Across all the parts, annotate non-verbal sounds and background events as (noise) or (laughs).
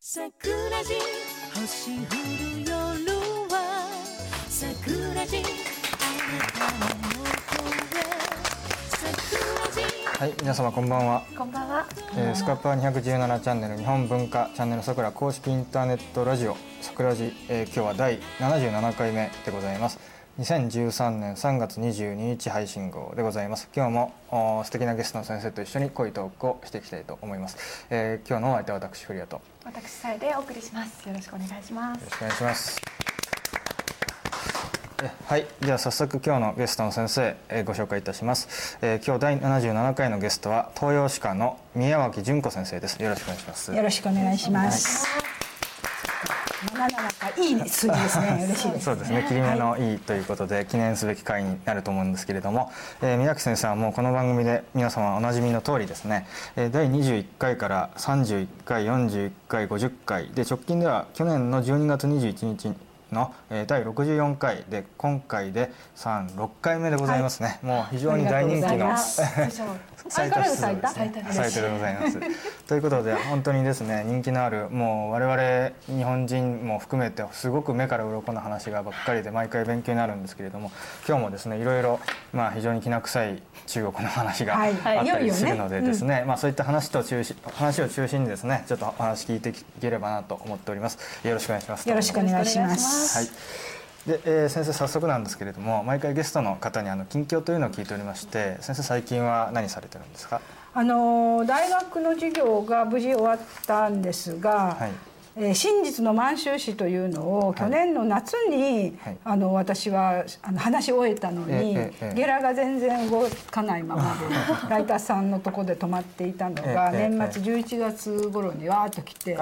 桜地星降る夜は桜地あなたのはい、皆様こんばんは。こんばんは。えー、スカパー217チャンネル日本文化チャンネルさくら公式インターネットラジオさくらじ、えー、今日は第77回目でございます。2013年3月22日配信号でございます。今日もお素敵なゲストの先生と一緒に恋トークをしていきたいと思います。えー、今日のお相手は私フリアとよ私さえでお送りします。よろしくお願いしますろ。しくお願いします。えはい、では早速今日のゲストの先生、えーご紹介いたします、えー今日第77回のゲストは東洋歯科の宮脇純子先生ですよろしくお願いしますよろしくお願いします。七七回いい数字ですね。嬉しいです。そうですね。切り目のいいということで記念すべき回になると思うんですけれども、えー宮脇先生はもうこの番組で皆様おなじみの通りですね、えー第21回から31回41回50回で直近では去年の12月21日の、えー第64回で今回で36回目でございますね、もう非常に大人気の (laughs) 最多最多最多でございます。(laughs) ということで本当にですね人気のあるもう我々日本人も含めてすごく目から鱗の話がばっかりで毎回勉強になるんですけれども今日もですねいろいろまあ非常にきな臭い中国の話があはいったりするのでですねまあそういった話と中心話を中心にですねちょっとお話聞いていければなと思っております。よろしくお願いします。よろしくお願いします。はい。で、えー先生早速なんですけれども毎回ゲストの方にあの近況というのを聞いておりまして先生最近は何されてるんですか？あの大学の授業が無事終わったんですが、はいえー真実の満州史というのを去年の夏に、はい。あの私はあの話し終えたのに、ええええゲラが全然動かないままで (laughs) ライターさんのとこで止まっていたのが、年末11月頃にわーっと来て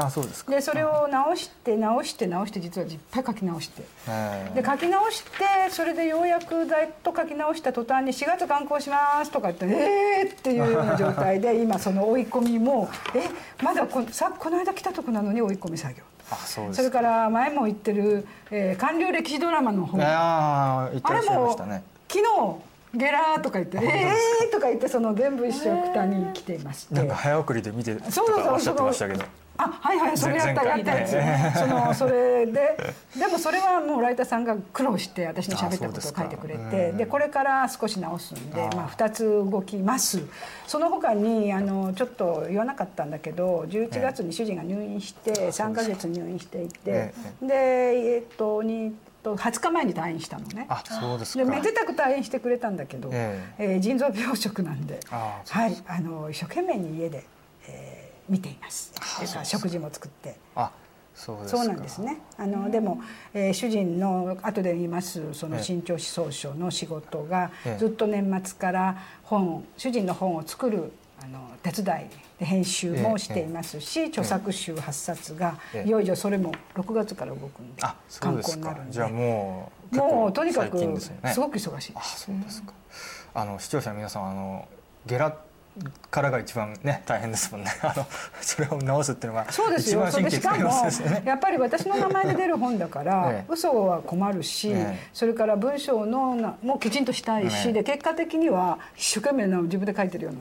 でそれを直して直して直して実はいっぱい書き直して。えーで書き直してそれでようやくざっと書き直した途端に4月刊行しますとか言ってえーっていうような状態で (laughs) 今その追い込みもえまだこさこの間来たとこなのに追い込み作業。あそそれから前も言ってる、えー官僚歴史ドラマの方。ああ言ってらっしゃいまあれもしたね。昨日ゲラーとか言って「えー」とか言ってその全部一緒くたに来ていまして。なんか早送りで見てとそうそうそうかおっしゃってましたけどあはいはいそれやったやったやつ、ねそのそれででもそれはもうライターさんが苦労して私の喋ったことを書いてくれうてん。でこれから少し直すんであまあ、2つ動きます。その他にあのちょっと言わなかったんだけど11月に主人が入院して3ヶ月入院していてえでえっとにと20日前に退院したのね。あそうですか。でめでたく退院してくれたんだけど、ええ。ー腎臓病食なんで。はいあの一生懸命に家で、えー見ています。それか。ら食事も作って。あそうですか。そうなんですね。あのでも、えー主人の後で言いますそのええ。新潮史総書の仕事がええ。ずっと年末から本主人の本を作るあの手伝いで編集もしていますし、著作集8冊が、ええ。いよいよそれも6月から動くんであそう刊です行になるんで。かじゃあもうもうとにかくすごく忙しいあそうですか。あの視聴者の皆さんあのゲラからが一番ね大変ですもんね。(laughs) あのそれを直すっていうのがそうですよ。しかも (laughs) やっぱり私の名前で出る本だから、ええ。嘘は困るし、ええ。それから文章のなもきちんとしたいし、ええ。で結果的には一生懸命な自分で書いてるような。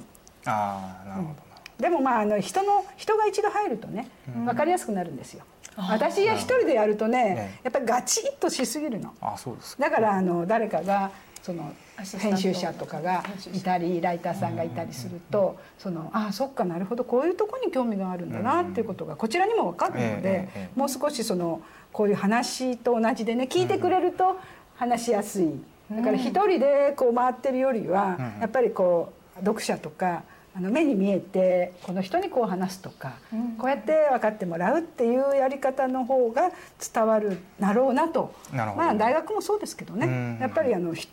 ああなるほどな。るでもまああの人の人が一度入るとね、わかりやすくなるんですよ。私が一人でやるとねえ、やっぱりガチッとしすぎるの。あそうですか。だからあの誰かがその編集者とかがいたりライターさんがいたりするとそのあそっかなるほどこういうとこに興味があるんだなっていうことがこちらにも分かるのええでええもう少しそのこういう話と同じでね聞いてくれると話しやすい。だから一人でこう回ってるよりはやっぱりこう読者とかあの目に見えてこの人にこう話すとかこうやって分かってもらうっていうやり方の方が伝わるだろうなと。まあ大学もそうですけどね。うん。やっぱりあのひ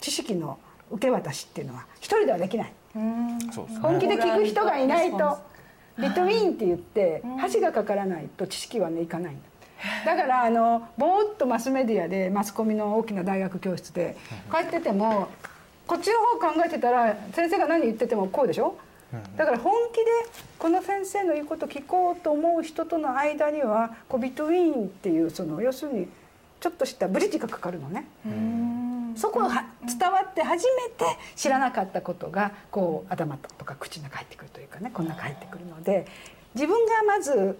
知識の受け渡しっていうのは一人ではできない。本気で聞く人がいないとレリトウィーンって言って箸がかからないと知識はねいかないんだだからあのぼーっとマスメディアでマスコミの大きな大学教室でこうやっててもこっちの方考えてたら先生が何言っててもこうでしょ？だから本気でこの先生の言うこと聞こうと思う人との間にはこうビトウィーンっていうその要するにちょっとしたブリッジがかかるのね。そこが伝わって初めて知らなかったことがこう頭とか口の中入ってくるというかねこんな入ってくるので自分がまず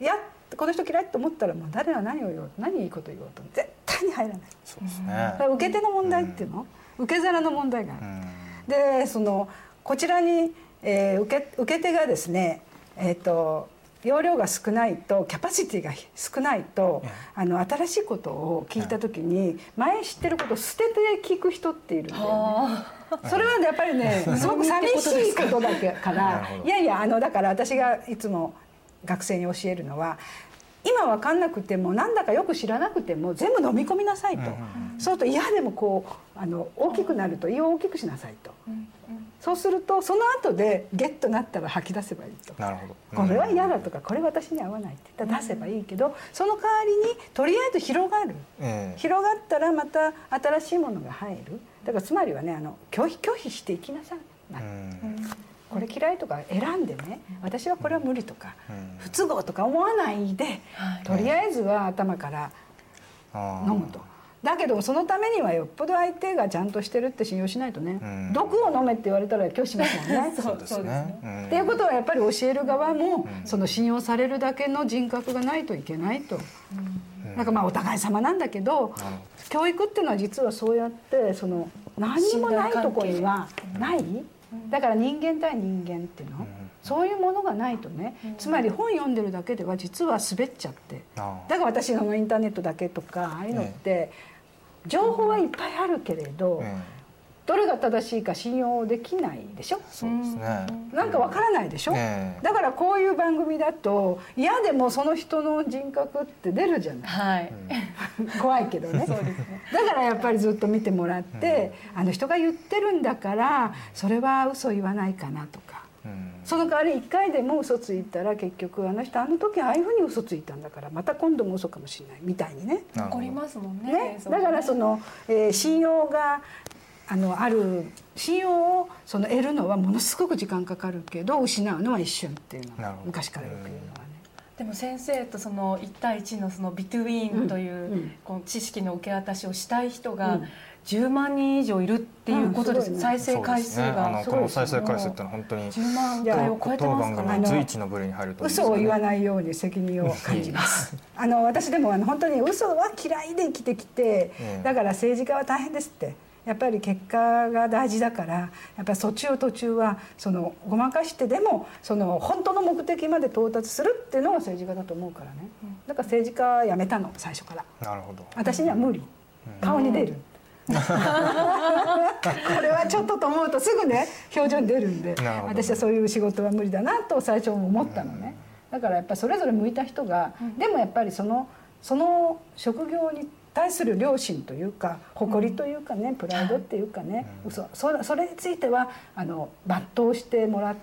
いやこの人嫌いと思ったらもう誰が何を言おうと何いいこと言おうと絶対に入らない。そうですね。受け手の問題っていうの、受け皿の問題がある、うん。でそのこちらに、えー受け受け手がですねえっ、と容量が少ないとキャパシティが少ないとええ。ああの新しいことを聞いた時に前知ってることを捨てて聞く人っているんだよね。あ。(laughs) それはやっぱりねすごく寂しいことだけからい。やいやあのだから私がいつも学生に教えるのは今分かんなくてもなんだかよく知らなくても全部飲み込みなさいと、うんうんそうすると嫌でもこうあの大きくなると胃を大きくしなさいと、そうするとその後でゲッとなったら吐き出せばいいと。なるほど。これは嫌だとかこれ私に合わないって。言ったら出せばいいけどその代わりにとりあえず広がる。ええ広がったらまた新しいものが入る。だからつまりはねあの拒否拒否していきなさい、まあうん。これ嫌いとか選んでね私はこれは無理とかうん。不都合とか思わないではい。とりあえずは頭から飲むと。だけどそのためにはよっぽど相手がちゃんとしてるって信用しないとね、うん。毒を飲めって言われたら拒否しますもんね。(laughs) そうですね。うん。っていうことはやっぱり教える側もその信用されるだけの人格がないといけないと。なんかまあお互い様なんだけど教育っていうのは実はそうやってその何にもないとこにはない。だから人間対人間っていうの。そういうものがないとね。つまり本読んでるだけでは実は滑っちゃって。あだから私のインターネットだけとかああいうのって情報はいっぱいあるけれどええどれが正しいか信用できないでしょ？そうですね。なんかわからないでしょ、ええ。だからこういう番組だと嫌でもその人の人格って出るじゃない。はい、怖いけどね。だからやっぱりずっと見てもらって、あの人が言ってるんだからそれは嘘言わないかなとか。うんその代わり一回でも嘘ついたら結局あの人あの時ああいうふうに嘘ついたんだからまた今度も嘘かもしれないみたいにね。なるほど残りますもんねね。だからその、えー信用があのある信用をその得るのはものすごく時間かかるけど失うのは一瞬っていうのは昔からよく言うのはね。でも先生とその1対1のそのビトゥインという、この知識の受け渡しをしたい人がうん10万人以上いるっていうことです、うんすね。再生回数が。のこの再生回数ってのは本当に10万いや回を超えて当番ますから組の随一の部類に入るとね。嘘を言わないように責任を感じます。(laughs) あの私でもあの本当に嘘は嫌いで生きてきて、ええだから政治家は大変ですって。やっぱり結果が大事だからやっぱり途中途中はそのごまかしてでもその本当の目的まで到達するっていうのが政治家だと思うからね。だから政治家やめたの最初から。なるほど。私には無理。顔に出るこれはちょっとと思うとすぐね表情に出るんで私はそういう仕事は無理だなと最初思ったのね。だからやっぱりそれぞれ向いた人がでもやっぱりそのその職業に対する良心というか誇りというかねプライドっていうかね嘘そそれについてはあの抜刀してもら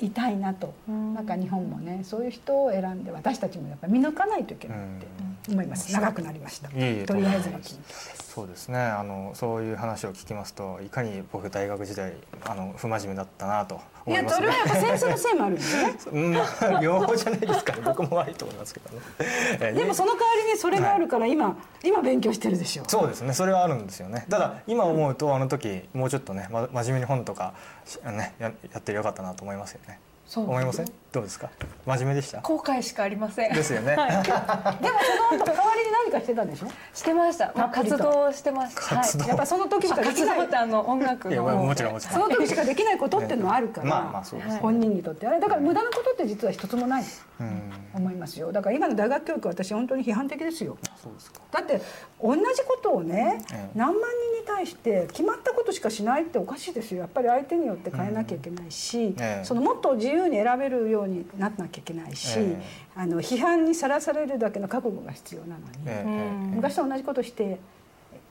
いたいなと。なんか日本もねそういう人を選んで私たちもやっぱり見抜かないといけないって思います。長くなりました。とりあえずの近況ですそうですね。あのそういう話を聞きますといかに僕大学時代あの不真面目だったなといや思いますね。それはやっぱ先生のせいもあるんですね。(laughs) うんまあ両方じゃないですかね僕も悪いと思いますけどね。(laughs) えでもその代わりにそれがあるから今、今勉強してるでしょ。そうですね。それはあるんですよね。ただ今思うとあの時もうちょっとね、ま、真面目に本とかしねややってよかったなと思いますよね思いません？どうですか？真面目でした？後悔しかありません。ですよね、(laughs) でもその後代わりに何かしてたんでしょ？してました、まあ、活動してました。活動。やっぱその時しかできないあの (laughs) 音楽の。もちろんもちろん。その時しかできないことっていうのはあるから、まあまあそうですね。本人にとって。あれだから無駄なことって実は一つもない。うん。思いますよ。だから今の大学教育私本当に批判的ですよ。そうですか。だって同じことをね、ええ。何万人に対して決まったことしかしないっておかしいですよ。やっぱり相手によって変えなきゃいけないし、ええ。そのもっと自由に選べるようにならなきゃいけないし、えあの批判にさらされるだけの覚悟が必要なのに、昔と同じことして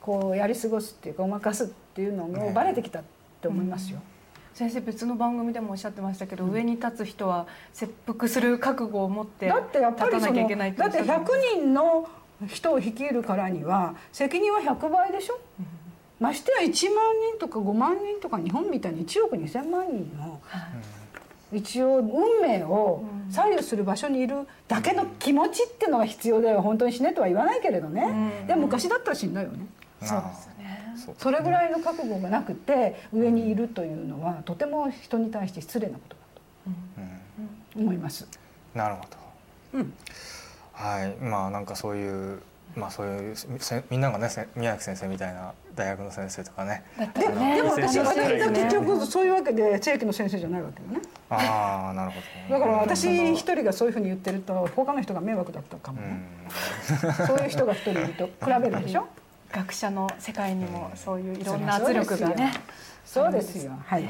こうやり過ごすっていうかごまかすっていうのええ。がバレてきたって思いますよ。先生別の番組でもおっしゃってましたけど、上に立つ人は切腹する覚悟を持ってだってやっぱり立たなきゃいけないってだっておっしゃ100人の人を率いるからには責任は100倍でしょ、ましてや1万人とか5万人とか日本みたいに1億2,000万人の一応運命を左右する場所にいるだけの気持ちっていうのが必要だよ。本当に死ねとは言わないけれどね、うん。でも昔だったら死んだよね。そうですそれぐらいの覚悟がなくて上にいるというのはとても人に対して失礼なことだうん。と思います。なるほど。はい。まあなんかそういうまあそういうせみんながねせ宮城先生みたいな大学の先生とかね。だったででも私は結ね局そういうわけで正規の先生じゃないわけよね。ああなるほど。だから私一人がそういうふうに言ってると他の人が迷惑だったかもうね、ん。そういう人が一人いると比べるでしょ？学者の世界にもそういういろんな圧力がねそうですよ。はい。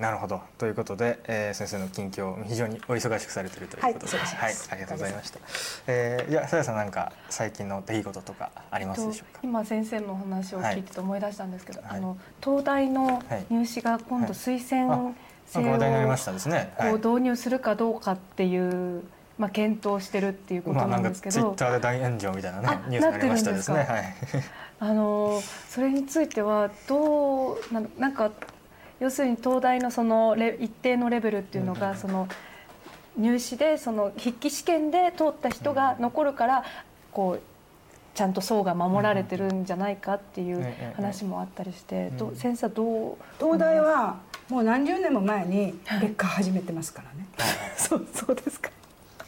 なるほど。ということで、えー先生の近況非常にお忙しくされているということで、ははい。い、ありがとうございました。えー、いやさやさんなんか最近の出来事とかありますでしょうか？今先生のお話を聞いてて思い出したんですけど、はい。あの東大の入試が今度推薦なん制をしたですね。はい。こう導入するかどうかっていう、まあ、検討してるっていうことまあななんんかツイッですけど、ターで大炎上みたいなねあニュースになりましたですね。はい。あのそれについてはどうななんか要するに東大のそのレ一定のレベルっていうのが、うんその入試でその筆記試験で通った人が残るからこうちゃんと層が守られてるんじゃないかっていうええ話もあったりして、先生はどう東大はもう何十年も前に別科始めてますからね。(laughs) そうそうですか。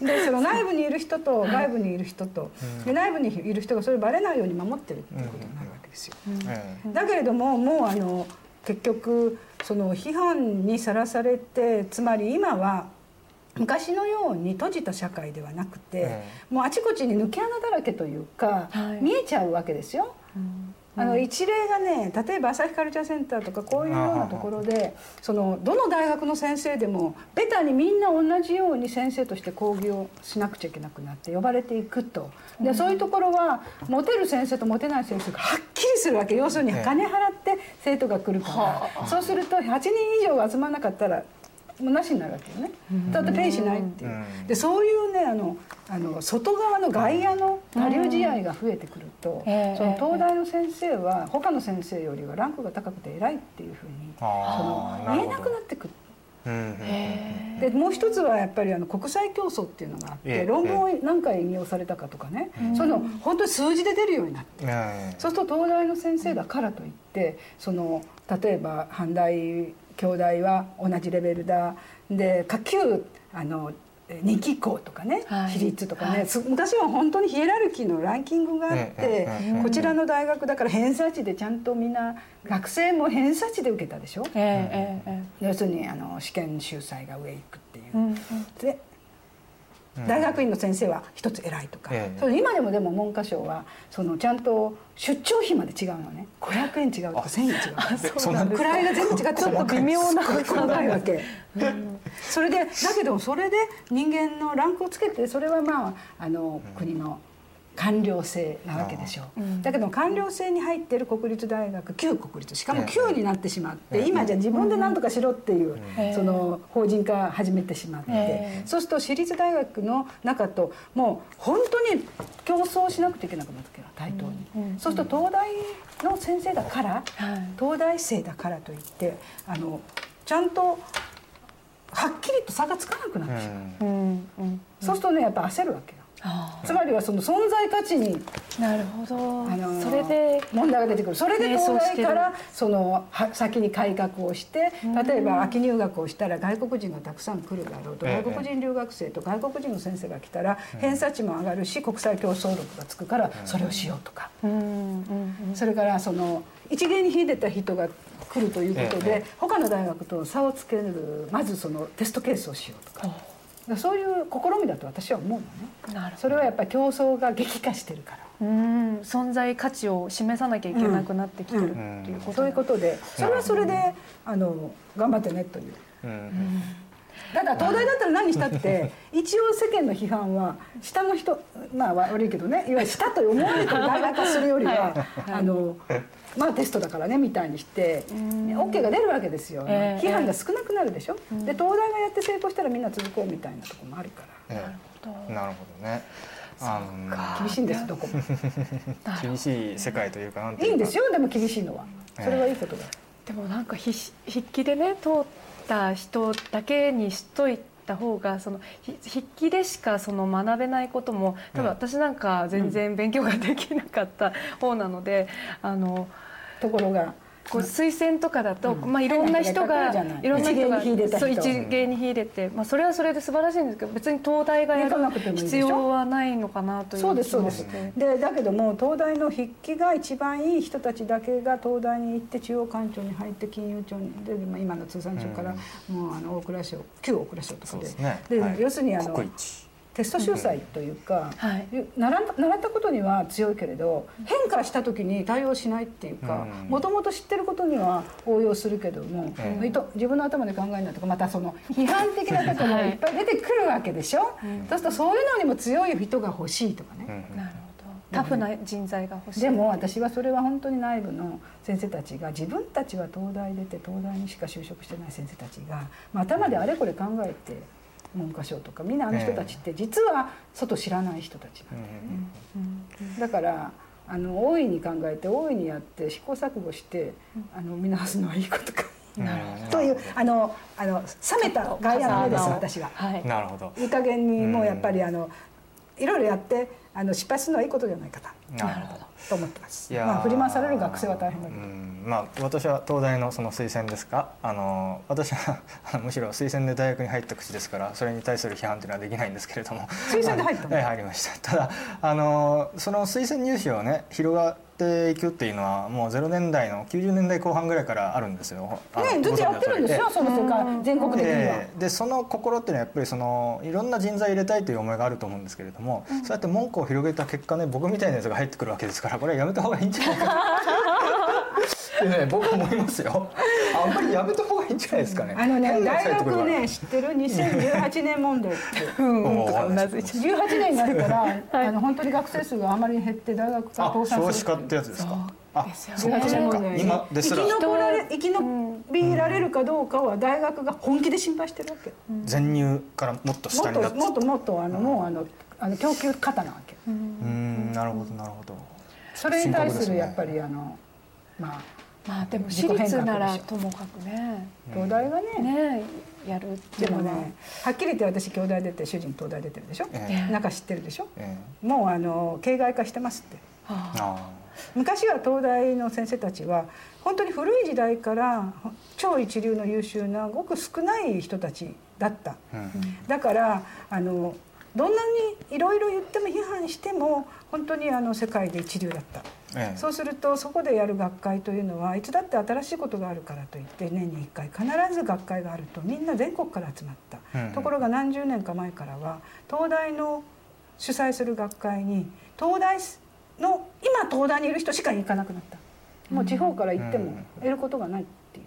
でその内部にいる人と外部にいる人とうん。で内部にいる人がそれバレないように守ってるっていうことになるわけですよ。ええだけれどももうあの結局その批判にさらされてつまり今は昔のように閉じた社会ではなくて、えもうあちこちに抜け穴だらけというか、はい。見えちゃうわけですよ。うん。あの一例がね例えば朝日カルチャーセンターとかこういうようなところでそのどの大学の先生でもベタにみんな同じように先生として講義をしなくちゃいけなくなって呼ばれていくと。でそういうところはモテる先生とモテない先生がはっきりするわけ。要するにええ金払って生徒が来るからそうすると8人以上集まらなかったらもうなしになるわけよね。だってペイしないっていう。うん。でそういうねあのあの外側の外野の他流試合が増えてくるとええ。その東大の先生は他の先生よりはランクが高くて偉いっていうふうにその言えなくなってくる。うんうんうんへでもう一つはやっぱりあの国際競争っていうのがあっええ。て論文を何回引用されたかとかね。そういうの本当に数字で出るようになってええそうすると東大の先生だからといってその例えば阪大京大は同じレベルだ。で下級あの二期校とかね、はい。比率とかね、はい。す昔は本当にヒエラルキーのランキングがあって、こちらの大学だから偏差値でちゃんとみんな学生も偏差値で受けたでしょ、ええええ要するにあの試験秀才が上行くっていう。うんうん。で大学院の先生は一つ偉いとか、ええ。それ今でもでも文科省はそのちゃんと出張費まで違うのね。500円違うとか1000円違うとか。位が全部違ってちょっと微妙なすごい。わけ、それでだけどそれで人間のランクをつけてそれはまああの国の官僚制なわけでしょう、うん。だけど官僚制に入っている国立大学旧国立しかもええ。旧になってしまって、ええ。今じゃ自分で何とかしろっていう、ええ。その法人化始めてしまって、ええ。そうすると私立大学の中ともう本当に競争しなくてはいけなくなってくる対等に、うん。うん。そうすると東大の先生だから、はい。東大生だからといってあのちゃんとはっきりと差がつかなくなってしまう、うん。うん。うん。そうするとねやっぱ焦るわけつまりはその存在価値にあなるほど、あのそれで。問題が出てくる。それで迷東大からそのは先に改革をして例えば秋入学をしたら外国人がたくさん来るだろうとええ。外国人留学生と外国人の先生が来たら偏差値も上がるし国際競争力がつくからそれをしようとか。うんうんうん。それからその一芸に秀でた人が来るということええ。で他の大学と差をつけるまずそのテストケースをしようとかそういう試みだと私は思うのね。なるそれはやっぱり競争が激化してるから。うん。存在価値を示さなきゃいけなくなってきてるうんっていうことそういうことでそれはそれであの頑張ってねという。うん。ただ東大だったら何したって一応世間の批判は下の人まあ悪いけどねいわゆる下と思われてる大学化するよりはあのまあテストだからねみたいにしてうん。OK が出るわけですよ。ええ。批判が少なくなるでしょ。で東大がやって成功したらみんな続こうみたいなところもあるから。ええなるほどね。あの厳しいんですどこも。(laughs) 厳しい世界というかなんていうか。いいんですよ。でも厳しいのは。それはいいことだ。でもなんか筆筆記でね通った人だけにしといた方がそのひ筆記でしかその学べないことも多分うん私なんか全然勉強ができなかった方なので、あのところがこう推薦とかだと、まあ、いろんな人がいろんな人が一芸に秀でた人。そう一芸に秀でて、まあ、それはそれで素晴らしいんですけど別に東大がや行かなる必要はないのかなというそうです気そうです。でだけども東大の筆記が一番いい人たちだけが東大に行って中央官庁に入って金融庁にでまあ今の通産省からもうあの大蔵省旧大蔵省とかで。ですね。ではい。要するにあの国一テスト秀才というか、はい。習った習ったことには強いけれど変化した時に対応しないっていうかうん。もともと知ってることには応用するけども、えいと自分の頭で考えないとかまたその批判的なところがい。っぱい出てくるわけでしょ、そうするとそういうのにも強い人が欲しいとかね、うん。なるほど。タフな人材が欲しい。でも私はそれは本当に内部の先生たちが自分たちは東大出て東大にしか就職してない先生たちが、まあ、頭であれこれ考えて文科省とかみんなあの人たちって実は外知らない人たちなんだよね。だからあの大いに考えて大いにやって試行錯誤してあの見直すのはいいことかうん。というあのあの冷めた外野の目です私は。はい。なるほど。いい加減にもうやっぱりあのいろいろやってあの失敗するのはいいことじゃないかななるほど。と思ってます。いやー。まあ振り回される学生は大変だけど。うん。まあ私は東大のその推薦ですか？あの私は (laughs) むしろ推薦で大学に入った口ですからそれに対する批判というのはできないんですけれども。推薦で入ったの？え (laughs) え入りました。ただあのその推薦入試をね広がっていくっていうのはもう0年代の90年代後半ぐらいからあるんですよ。ねずっとやってるんですよ、その世界全国的には。ええ。でその心っていうのはやっぱりそのいろんな人材入れたいという思いがあると思うんですけれども、そうやって門戸を広げた結果ね僕みたいなやつが入ってくるわけですからこれはやめた方がいいんじゃないかって (laughs) ね僕は思いますよ。あんまりやめた方がいいんじゃないですかね。あのね大学ね知ってる？2018年問題って。(laughs) うなずいちゃ18年になったら、(laughs) あの本当に学生数があまり減って大学があ倒産する。少子化ってやつですか？あそう18かそうか。今ですら。生き残られ生き延びられるかどうかは大学が本気で心配してるわけ、全入からもっとも下になって。っともっともっとあの、もうあのあの供給過多なわけ、うーん。なるほどなるほど。それに対するやっぱりあのまあまあでも私立ならともかくね。東大がね、ねやるっていうのは。でもねはっきり言って私京大出て主人東大出てるでしょ、ええ。中知ってるでしょ？ええ。もうあの形骸化してますって。はああ。昔は東大の先生たちは本当に古い時代から超一流の優秀なごく少ない人たちだった。あうん。だからあのどんなにいろいろ言っても批判しても本当にあの世界で一流だった。ええ。そうするとそこでやる学会というのはいつだって新しいことがあるからといって年に1回必ず学会があるとみんな全国から集まった、うん。ところが何十年か前からは東大の主催する学会に東大の今東大にいる人しか行かなくなった。もう地方から行っても得ることがないってい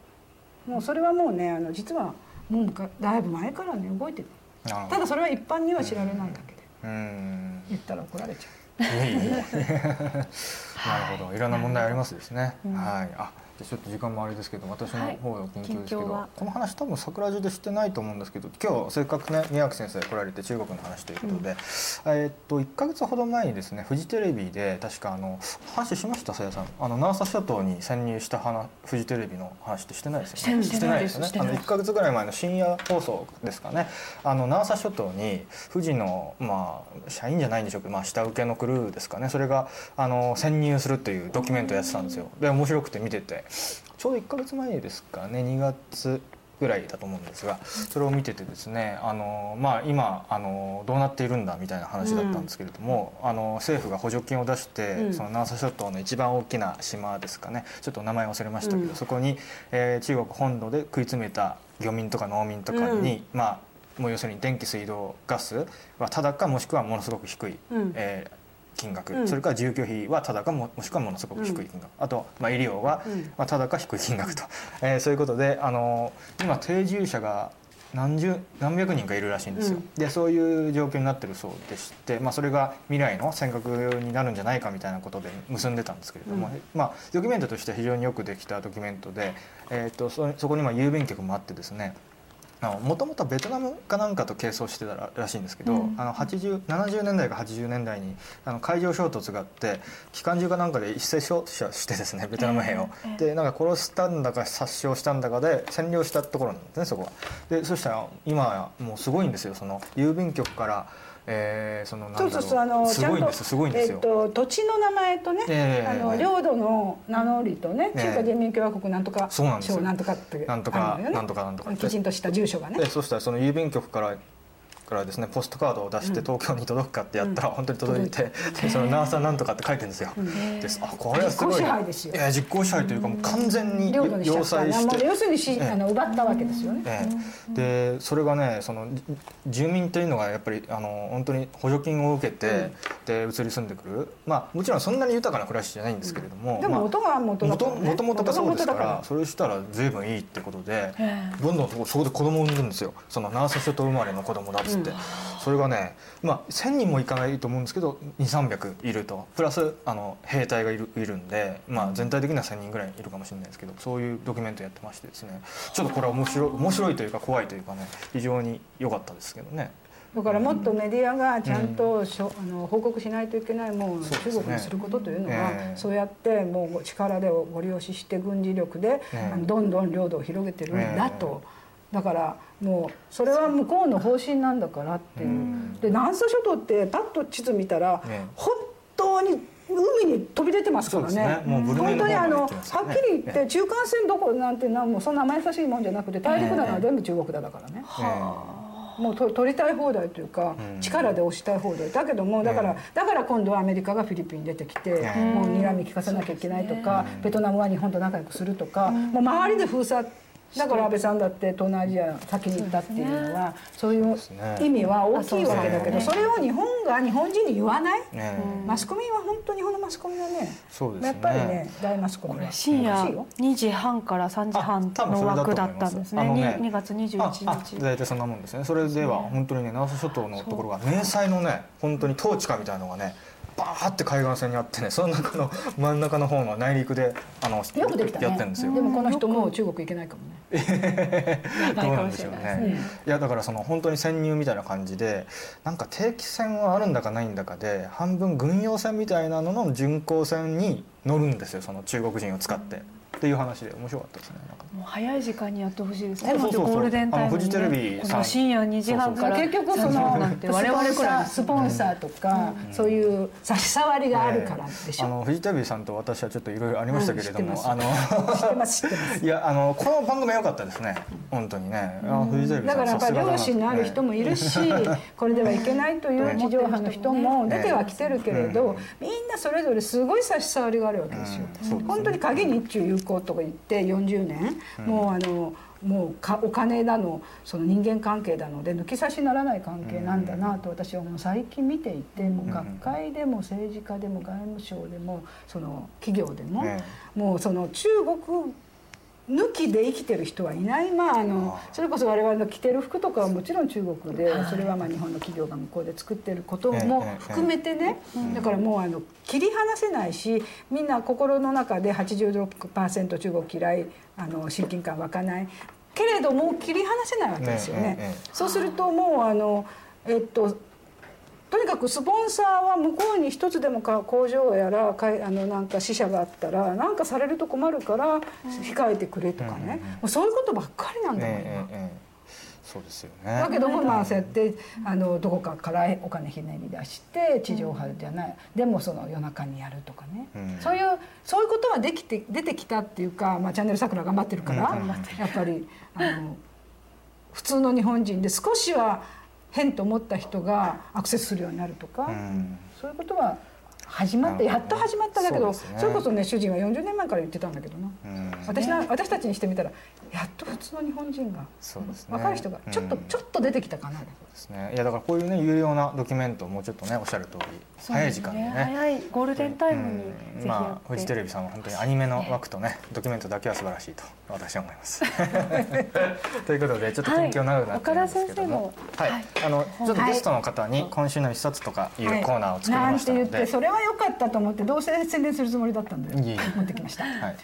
う。もうそれはもうねあの実はもうかだいぶ前からね動いてるただそれは一般には知られないだけで。うん。言ったら怒られちゃう。(laughs) なるほど。いろんな問題ありますですね、はい。あちょっと時間もあれですけど私の方の近況ですけど、は。いこの話多分桜地でしてないと思うんですけど今日せっかくね宮脇先生来られて中国の話ということで、えーっと1か月ほど前にですねフジテレビで確かあの話しましたさやさん。あの南沙諸島に潜入した話フジテレビの話ってしてないですよね？してないです。よね？あの1か月ぐらい前の深夜放送ですかね。あの南沙諸島に富士のまあ社員じゃないんでしょうけど、まあ、下請けのクルーですかね。それがあの潜入するというドキュメントやってたんですよ。で面白くて見ててちょうど1か月前ですかね2月ぐらいだと思うんですがそれを見ててですねあの、まあ、今あのどうなっているんだみたいな話だったんですけれども、あの政府が補助金を出して、うん。その南沙諸島の一番大きな島ですかね。ちょっと名前忘れましたけど、うん。そこに、えー中国本土で食い詰めた漁民とか農民とかに、まあもう要するに電気水道ガスはただかもしくはものすごく低い、うん。えー金額、うん。それから住居費はただかももしくはものすごく低い金額、あと、まあ、医療は、うん。まあ、ただか低い金額と、えーそういうことであの今定住者が何十何百人かいるらしいんですよ、うん。でそういう状況になってるそうでして、まあ、それが未来の尖閣になるんじゃないかみたいなことで結んでたんですけれども、うん。まあ、ドキュメントとしては非常によくできたドキュメントで、えー、とそそこにまあ郵便局もあってですねもともとベトナムかなんかと係争してたららしいんですけど、うん。あの80 70年代か80年代にあの海上衝突があって機関銃かなんかで一斉衝突してですねベトナム兵を、ええ。でなんか殺したんだか殺傷したんだかで占領したところなんですねそこは。でそしたら今やもうすごいんですよその郵便局からえーそのそうそうそうあのすちゃんとごいんですすごいんですよ。えっ、と土地の名前とね、ええあの領土の名乗りとね、ええ。中華人民共和国なんとかそうなんですよ。省なんとかってなんとかね。なんとかなんとかきちんとした住所がね。でそうしたらその郵便局からからですねポストカードを出して東京に届くかってやったら本当に届いて、でそのナーサなんとかって書いてるんですよ。です。あこれはすごい。な実効支配実効支配というかもう完全に要塞して。要するにし、ええ。あの奪ったわけですよね、ええ。でそれがねそのじ住民というのがやっぱりあの本当に補助金を受けて、で移り住んでくる。まあもちろんそんなに豊かな暮らしじゃないんですけれども、でも元が元だから、ね、もともとがそうですからそれしたら随分いいってことでえどんどんそこで子供を産むんですよ。そのナース諸島生まれの子供だっつって、それがねまあ1,000人もいかないと思うんですけど2300いると。プラスあの兵隊がいるいるんで、まあ、全体的には1,000人ぐらいいるかもしれないですけどそういうドキュメントやってましてですね。ちょっとこれは面白い面白いというか怖いというかね非常に良かったですけどね。だからもっとメディアがちゃんとしょ、あの報告しないといけないもう中国にすることというのはええ。そうやってもう力でご利用しして軍事力で、どんどん領土を広げてるんだと、だからもうそれは向こうの方針なんだからっていう、うん。で南沙諸島ってパッと地図見たら、ええ本当に海に飛び出てますからね。ね。本当にあのはっきり言って中間線どこなんてのはもうそんな甘優しいもんじゃなくて大陸なのは全部中国だだからね。もうと取りたい放題というか、うん。力で押したい放題。だけどもだから、えだから今度はアメリカがフィリピンに出てきて、ええもう睨み聞かせなきゃいけないとか、ベトナムは日本と仲良くするとか、もう周りで封鎖だから安倍さんだって東南アジア先に行ったっていうのはそういう意味は大きいわけだけどあそれを日本が日本人に言わない、ね。マスコミは本当日本のマスコミはね。そうですね。やっぱりね大マスコミは。深夜欲しいよ2時半から3時半の枠だったんですね。あのねに2月21ああ日大体そんなもんですね。それでは本当にね南沙諸島のところが迷彩のね本当に統治下みたいなのがねバーって海岸線にあってねその中の (laughs) 真ん中の方の内陸であのよくできたね。やってるんですよ。でもこの人もう中国行けないかもね。(laughs) どうなんでしょうね。いやだからその本当に潜入みたいな感じでなんか定期船はあるんだかないんだかで半分軍用船みたいなのの巡航船に乗るんですよその中国人を使ってっていう話で面白かったですね。もう早い時間にやってほしいですね。そうそうそうゴールデンタイムに、ね、フジテレビ深夜2時半から結局そ3時半なんのて我々くらスポンサーとか、そういう差し障りがあるからでしょ、あのフジテレビさんと私はちょっといろいろありましたけれども、うんあの知ってます知ってます。いやあのこの番組は良かったですね。本当にね、あフジテレビさんだからやっぱりさすがだな。良心のある人もいるし、これではいけないという (laughs) 地上波の人も出てはきてるけれど、みんなそれぞれすごい差し障りがあるわけですよ。うん。そうですね。本当に鍵日中友好とか言って40年、もうあのもうかお金だのその人間関係なので抜き差しならない関係なんだなと私はもう最近見ていてもう学会でも政治家でも外務省でもその企業でも、え。もうその中国抜きで生きてる人はいない。まああのそれこそ我々の着てる服とかはもちろん中国でそれはまあ日本の企業が向こうで作ってることも含めてねだからもうあの切り離せないしみんな心の中で86%中国嫌いあの親近感湧かない。けれども切り離せないわけですよね。そうするともうあのえっととにかくスポンサーは向こうに一つでもか工場やらかいあのなんか支社があったらなんかされると困るから控えてくれとかね、うんうんうん。もうそういうことばっかりなんだもん今。ええええ。そうですよね。だけどもまあそうやってあのどこかからお金ひねり出して地上波じゃない、でもその夜中にやるとかね、うん。そういうそういうことはできて出てきたっていうか、まあ、チャンネル桜頑張ってるから、うん。やっぱりあの普通の日本人で少しは変と思った人がアクセスするようになるとか、うん。そういうことは始まってやっと始まっただけどそ,、それこそね主人は40年前から言ってたんだけどな、うん。私な私たちにしてみたらやっと普通の日本人が、そうですね。若い人がちょっと、うん。ちょっと出てきたかな。ですね。いやだからこういうね有料なドキュメントをもうちょっとねおっしゃる通り早い時間でね。早いゴールデンタイムにまあフジテレビさんは本当にアニメの枠とねドキュメントだけは素晴らしいと私は思います。(laughs) (laughs) ということでちょっと近況長くなってるんですけども、はい、はい。あのちょっとゲストの方に今週の一冊とかいうコーナーを作りなんましてたので、言ってそれは良かったと思ってどうせ宣伝するつもりだったんでいえいえ。持ってきました。はい、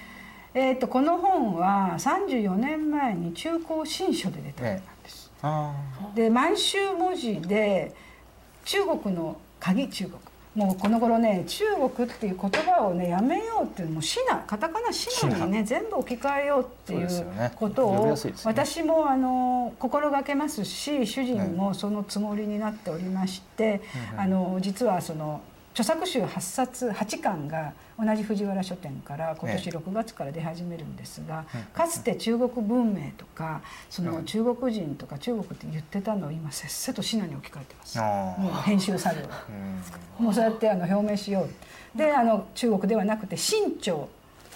えー、とこの本は34年前に中高新書で出たんです。あで満州文字で中国の鍵中国。もうこの頃ね中国っていう言葉をねやめようっていうのもシナカタカナシナにね全部置き換えようっていうことを呼びやすいですね。私もあの心がけますし主人もそのつもりになっておりまして、あの実はその著作集8冊8巻が同じ藤原書店から今年ええ。6月から出始めるんですが、うん。かつて中国文明とかその中国人とか中国って言ってたのを今せっせとシナに置き換えてます。あ。もう編集作業。うん。もうそうやってあの表明しよう。であの中国ではなくて清朝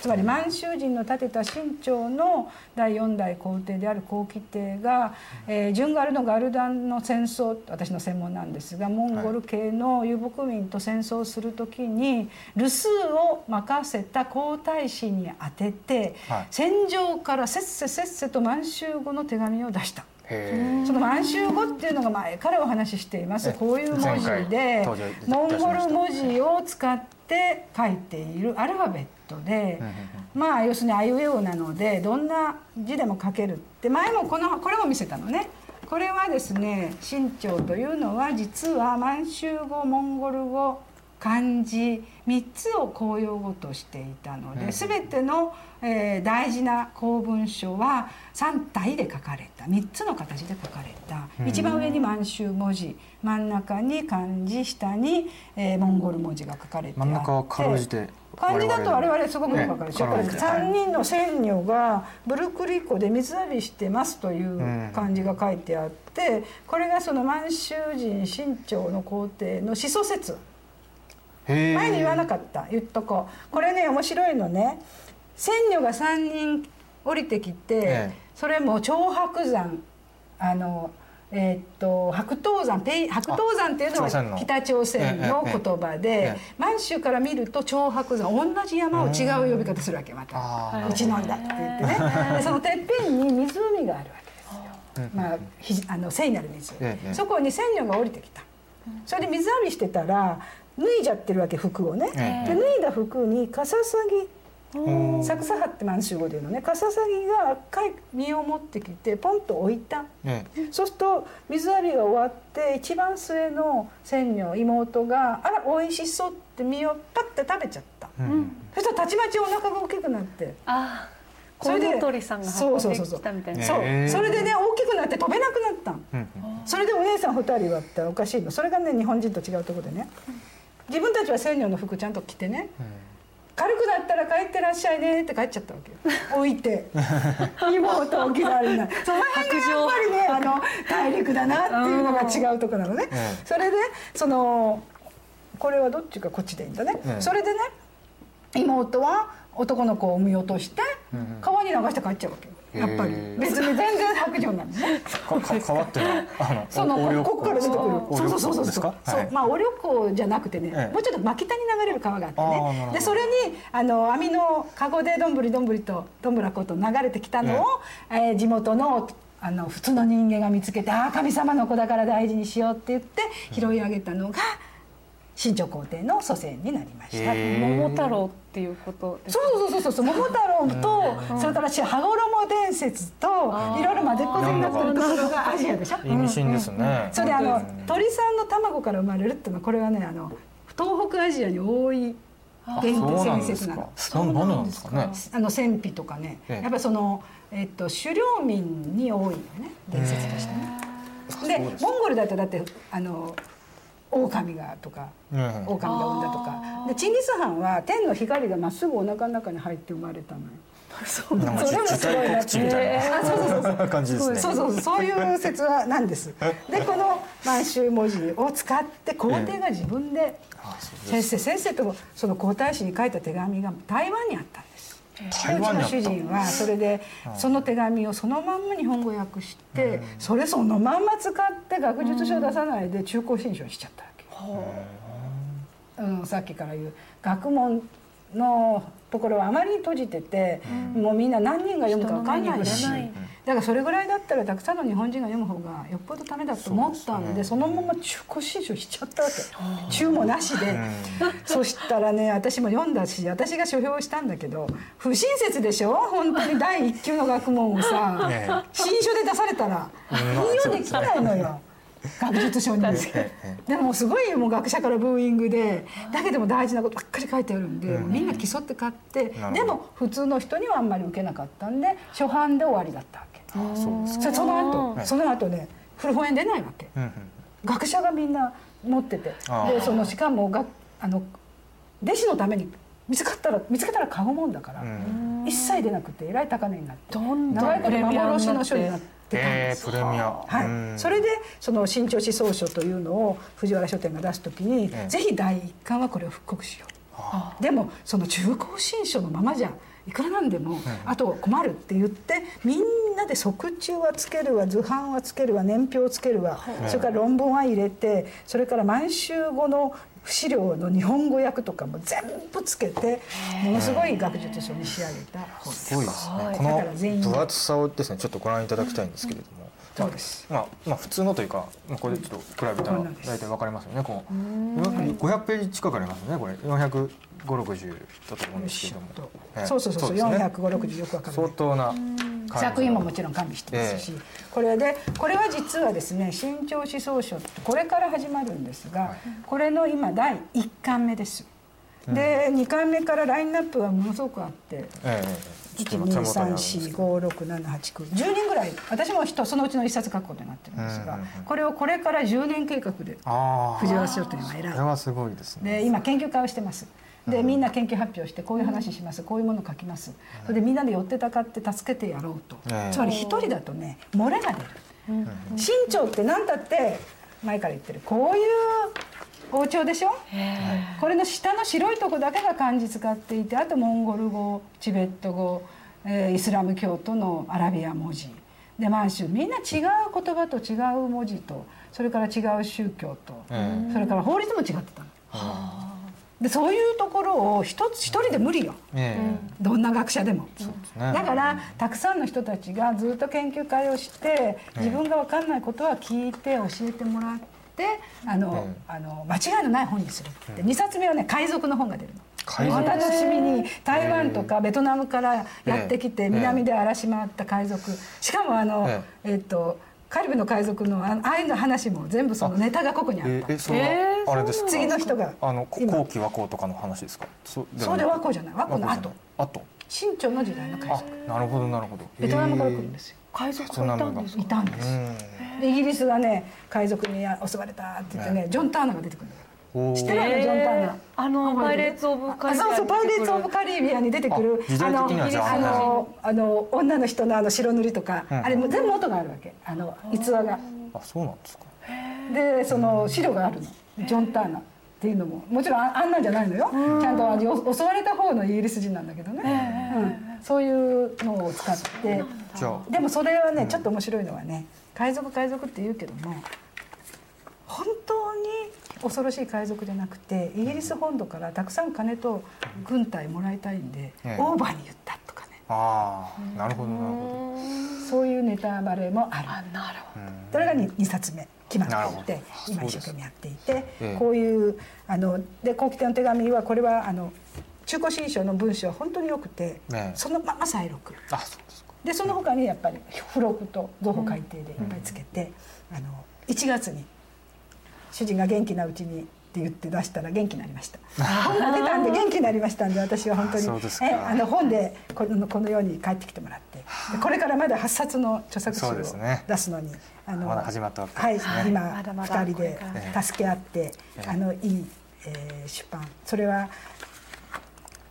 つまり満州人の建てた清朝の第4代皇帝である皇輝帝が、えー、ジュンガルのガルダンの戦争私の専門なんですがモンゴル系の遊牧民と戦争する時に留守を任せた皇太子に当てて、はい。戦場からせっせせっせと満州語の手紙を出した。へその満州語っていうのが前からお話ししています。えこういう文字前でモンゴル文字を使って書いているアルファベットでまあ要するにあいうえおなのでどんな字でも書けるって。前もこのこれも見せたのね。これはですね清朝というのは実は満州語モンゴル語漢字3つを公用語としていたのうんで全ての、えー大事な公文書は3体で書かれた。3つの形で書かれた、うん。一番上に満州文字。真ん中に漢字。下に、えーモンゴル文字が書かれてあって。漢字だと我々すごくよくわかるでしょ、ねこれかろうじて。3人の仙女がブルクリ湖で水浴びしてますという漢字が書いてあってこれがその満州人清朝の皇帝の始祖説。前に言わなかった。言っとこう。これね面白いのね仙女が3人降りてきて、ええ。それも長白山あのえーっと白頭山白頭山っていうのは北朝鮮の言葉で、ええ。満州から見ると長白山同じ山を違う呼び方するわけまた。あうちなんだって言ってね。(laughs) でそのてっぺんに湖があるわけですよ、まあ、ひあの聖なる水、ええそこに仙女が降りてきた。それで水浴びしてたら脱いじゃってるわけ服をね、えで脱いだ服にカササギうんサクサハって満州語で言うのね。カササギが赤い実を持ってきてポンと置いた。えそうすると水浴びが終わって一番末の仙女妹が「あら美味しそう」って実をパッて食べちゃった、えうん。そしたらたちまちお腹が大きくなって。ああ。それでコウノトリさんが運んできたみたいな。そうへーそれでね大きくなって飛べなくなった。のうんうん。それでお姉さん2人はっておかしいの。それがね日本人と違うところでね。自分たちは仙女の服ちゃんと着てね軽くなったら帰ってらっしゃいねって帰っちゃったわけよ。(laughs) 置いて。妹起きられない。その辺がやっぱりねあの大陸だなっていうのが違うとこなのね。ええ。それでそのこれはどっちかこっちでいいんだね。ええ。それでね妹は男の子を産み落としてうん。川に流して帰っちゃうわけよやっぱり。別に全然白状なのね。かか変わってるあのそのここから出てくる。おそうそうそうそう。ですか？はい。そうまあお旅行じゃなくてね、ええ。もうちょっと真北に流れる川があってね。ど。でそれにあの網のカゴでどんぶりどんぶりとどんぶらこと流れてきたのを、えー地元のあの普通の人間が見つけて「ああ神様の子だから大事にしよう」って言って拾い上げたのが新朝皇帝の祖先になりました。桃太郎っていうことそうそうそうそうそう。桃太郎とそれから羽衣伝説といろいろ混ぜこぜになってるところがアジアでしょ？意味深ですね。それであのうん鳥さんの卵から生まれるっていうのはこれはねあの東北アジアに多い伝そうなんですか。伝説なの。なんなんですか。ねあの戦費とかね、ええ。やっぱりその、えっと、狩猟民に多いよね。伝説としてね。でモンゴルだとだってあの狼がとかうん。狼が産んだとか。でチンギス・ハンは天の光がまっすぐお腹の中に入って生まれたのよ。そ (laughs) うなんかそれもすごいな。自体告知みたい。(laughs) あそうそうそう。な感じですね。そうそうそう。そういう説話なんです。(laughs) でこの満州文字を使って皇帝が自分で。先生先生とその皇太子に書いた手紙が台湾にあった。台湾の主人はそれでその手紙をそのまんま日本語訳してそれそのまんま使って学術書出さないで中高新書にしちゃったわけ。うん、さっきから言う。学問のところはあまりに閉じてて、もうみんな何人が読むか分かんないし。いだからそれぐらいだったらたくさんの日本人が読む方がよっぽどためだと思ったんでそのまま中古新書しちゃったわけ。注もなしで、そしたらね私も読んだし私が書評したんだけど不親切でしょ？本当に第一級の学問をさえ (laughs) え。新書で出されたら。うん。引用できないのよ。学術書に。ええでもすごいもう学者からブーイングでだけでも大事なことばっかり書いてあるんで、うん。みんな競って買ってでも普通の人にはあんまり受けなかったんで初版で終わりだったわけ。あそうです。そその後、はい。その後ね古本屋出ないわけ。学者がみんな持っててでそのしかもがあの弟子のために見つかったら見つけたら買うもんだから、うん。一切出なくてえらい高値になってどんどん幻の書になってえー、プレミア。はい。うん。それでその新潮思想書というのを藤原書店が出す時に、ええ。ぜひ第一巻はこれを復刻しよう。でもその中高新書のままじゃいくらなんでも、あと困るって言ってみんなで側中はつけるわ図版はつけるわ年表をつけるわ、それから論文は入れてそれから満州語の資料の日本語訳とかも全部つけてものすごい学術書に仕上げた。本ですすごいですね。こだのから全員。分厚さをですねちょっとご覧いただきたいんですけれども、そうです。まあ、まあ普通のというかまあこれちょっと比べたら大体わかりますよねこう。500ページ近くありますねこれ。45060だと思うんですけれども、ええ。そうそうそうそうですね。45060よくわかる。相当な作品ももちろん完備してますし、これでこれは実はですね新潮思想書これから始まるんですが、これの今第1巻目です。で2巻目からラインナップがものすごくあってええええちょっと今手元にあるんですけど12345678910人ぐらい私も人そのうちの1冊書くことになってるんですが、うんうんうん。これをこれから10年計画で藤原書店は選ぶ。これはすごいですね。で今研究会をしてます。でみんな研究発表してこういう話しますこういうものを書きます。それでみんなで寄ってたかって助けてやろうと。ええつまり一人だとね漏れが出る。身長って何だって前から言ってる。こういう王朝でしょ？これの下の白いとこだけが漢字使っていてあとモンゴル語チベット語、えーイスラム教徒のアラビア文字。で満州みんな違う言葉と違う文字とそれから違う宗教と、えそれから法律も違ってたの。でそういうところを一つ一人で無理よ。ええどんな学者でも。ね。だからたくさんの人たちがずっと研究会をして自分が分かんないことは聞いて教えてもらってあの、うん。あの間違いのない本にするって。2冊目はね海賊の本が出るの。お楽しみに。台湾とかベトナムからやってきてええ南で荒らし回った海賊。しかもあの、ええっとカリブの海賊のあああいうの話も全部そのネタがここにあった。ええそれはあれですか？次の人があの後期和光とかの話ですか？そそうで和光じゃない。和光の後。あと清朝の時代の海あ賊なるほどなるほど。ベトナムから来るんですよ海賊がいたんですか？いたんですうん。でイギリスがね海賊に襲われたって言ってねジョン・ターナーが出てくる知ってる？あのジョン・ターナ。ーあのパイレーツ・オブ・カリビアンあそうそうパイレーツ・オブ・カリビアンに出てくるあ時代的にはじゃあ。あのあの女の人のあの白塗りとか、うん。あれも全部元があるわけ。あの逸話が。あそうなんですか。でその資料があるの。ジョン・ターナーっていうのも。もちろんああんなんじゃないのよ。ちゃんとあの襲われた方のイギリス人なんだけどね、うん、そういうのを使って。でもそれはねちょっと面白いのはね海賊海賊って言うけども本当に恐ろしい海賊じゃなくてイギリス本土からたくさん金と軍隊もらいたいんで、ええ。オーバーに言ったとかね。ああなるほどなるほそういうネタバレもある。あなるほど。うん。それが 2, 冊目決まっていて今一生懸命やっていて、ええ。こういうあので後期典の手紙はこれはあの中古新書の文章は本当によくて、ええそのまま再録。あそうですか。でその他にやっぱり付録と造法改訂でいっぱいつけて、あの1月に主人が元気なうちにって言って出したら元気になりました。本が出たんで元気になりましたんで私は本当にあそうですか。えあの本でこのこのように帰ってきてもらって。でこれからまだ8冊の著作集そを出すのにあのまだ始まったわけはいですね今まだまだ2人で助け合ってええ。あのいい、えー出版。それは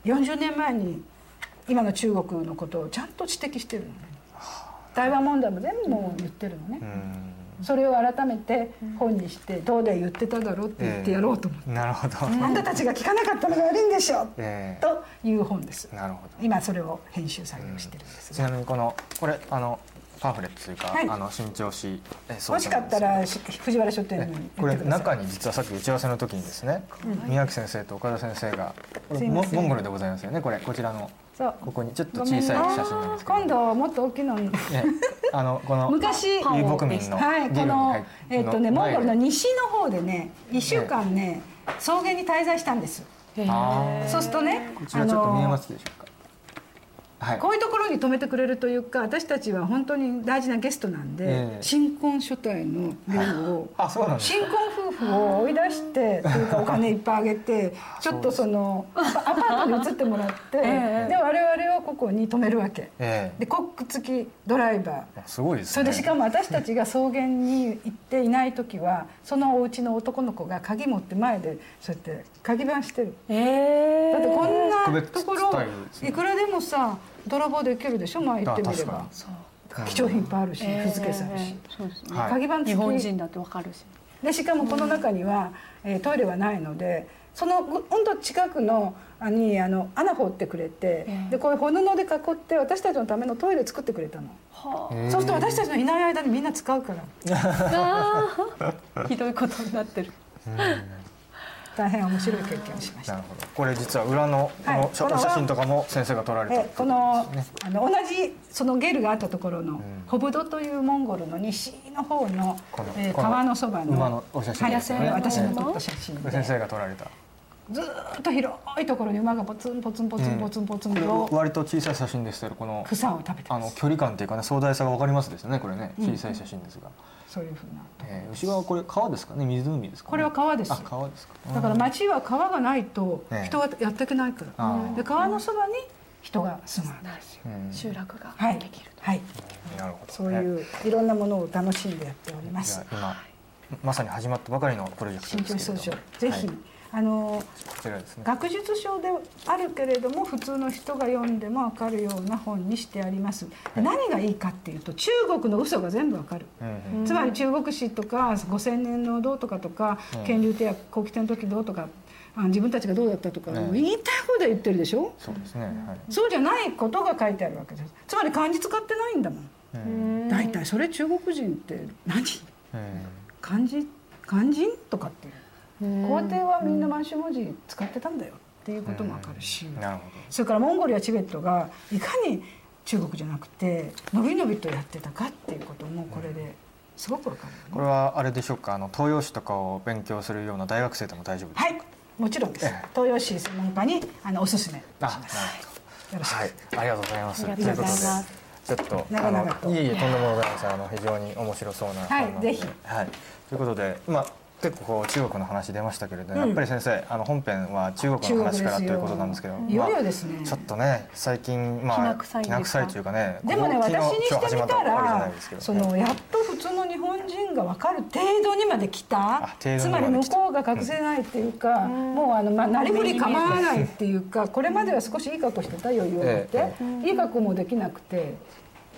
40年前に今の中国のことをちゃんと指摘してるのね。台湾問題も全部もう言ってるのね。うん。それを改めて本にしてどうで言ってただろうって言ってやろうと思って、なるほど。あんたたちが聞かなかったのが悪いんでしょ。ええ。という本です。なるほど。今それを編集作業してるんですちが、なみにこのこれあのパンフレットというか、はい。あの新潮紙えそう欲しかったらし藤原書店にえこれ中に実はさっき打ち合わせの時にですね、宮城先生と岡田先生がモンゴルでございますよねこれこちらのそう。ここにちょっと小さい写真なんですけど。今度もっと大きいの。にえあのこの昔。遊牧民のはい、このえっとねモンゴルの西の方でね1週間ね草原に滞在したんです。そうするとねこちらちょっと見えますでしょうか？はい。こういうところに泊めてくれるというか私たちは本当に大事なゲストなんで、ええ。新婚初対の夜を、新婚夫婦を追い出してというかお金いっぱいあげて (laughs) ちょっとそのアパートに移ってもらって、(laughs) ええで我々はここに泊めるわけ。えでコック付きドライバー。えすごいですね。それでしかも私たちが草原に行っていない時はそのお家の男の子が鍵持って前でそうやって鍵番してる。えだってこんなところいくらでもさ泥棒できるでしょ？前行ってみれば。貴重品いっぱいあるし日付さえし。そうですね、はい。鍵番付き。日本人だってわかるし。でしかもこの中には、えートイレはないのでそのほんと近くのあにあの穴掘ってくれて、ええ。でこういう骨布で囲って私たちのためのトイレ作ってくれたの、はええそうすると私たちのいない間にみんな使うから。あ (laughs) あー。ひどいことになってる大変面白い経験をしました。なるほど。これ実は裏のこはい。の写真とかも先生が撮られたえこのねあの同じそのゲルがあったところの、ん。ホブドというモンゴルの西の方のこのえー川のそばの馬のお写真はいですよね。私の撮った写真先生が撮られたずーっと広いところに馬がポツンポツンポツンポツンポツンと割と小さい写真ですけどこの草を食べてあの距離感っていうかね壮大さが分かりますですねこれね小さい写真ですが、そういうふうなえー、後ろはこれ川ですかね湖ですか、ね、これは川ですあ川ですかだから町は川がないと人がやっていけないから、で川のそばに人が住むうん集落がはいできる、はいなるほどそういういろんなものを楽しんでやっておりますや今まさに始まったばかりのプロジェクトですけれどもぜひ、はいあの学術書であるけれども普通の人が読んでも分かるような本にしてあります、で何がいいかっていうと中国の嘘が全部分かる、うんうん。つまり中国史とか5,000年のどうとかとかうん。乾隆帝や後期帝の時どうとかあ自分たちがどうだったとか、言いたいことは言ってるでしょ？そうですね。はい。そうじゃないことが書いてあるわけです。つまり漢字使ってないんだもん。うん。大体それ中国人って何？うん。漢字？漢字とかって。いう皇帝はみんな満州文字使ってたんだよっていうこともわかるし、なるほそれからモンゴルやチベットがいかに中国じゃなくてのびのびとやってたかっていうこともこれですごくわかるよね。どこれはあれでしょうか？あの東洋史とかを勉強するような大学生でも大丈夫ですか？はい。もちろんです。ええ。東洋史専門家にあのおすすめします。よろしく、はい、ありがとうございます。ありがとうございうことで、ちょっとあのいえいえとんでもございません。あの非常に面白そうなはいぜひ。はい。ということで、まあ結構こう中国の話出ましたけれど、うん。やっぱり先生あの本編は中国の話からということなんですけど、いよいよまですね。あちょっとね最近まあきな臭いというかね、でもね私にしてみたらそのやっと普通の日本人が分かる程度にまで来た。つまり向こうが隠せないっていうか、もうあの、まあ、なりふり構わないっていうかこれまでは少しいい格好してた余裕を持って、えいい格好もできなくて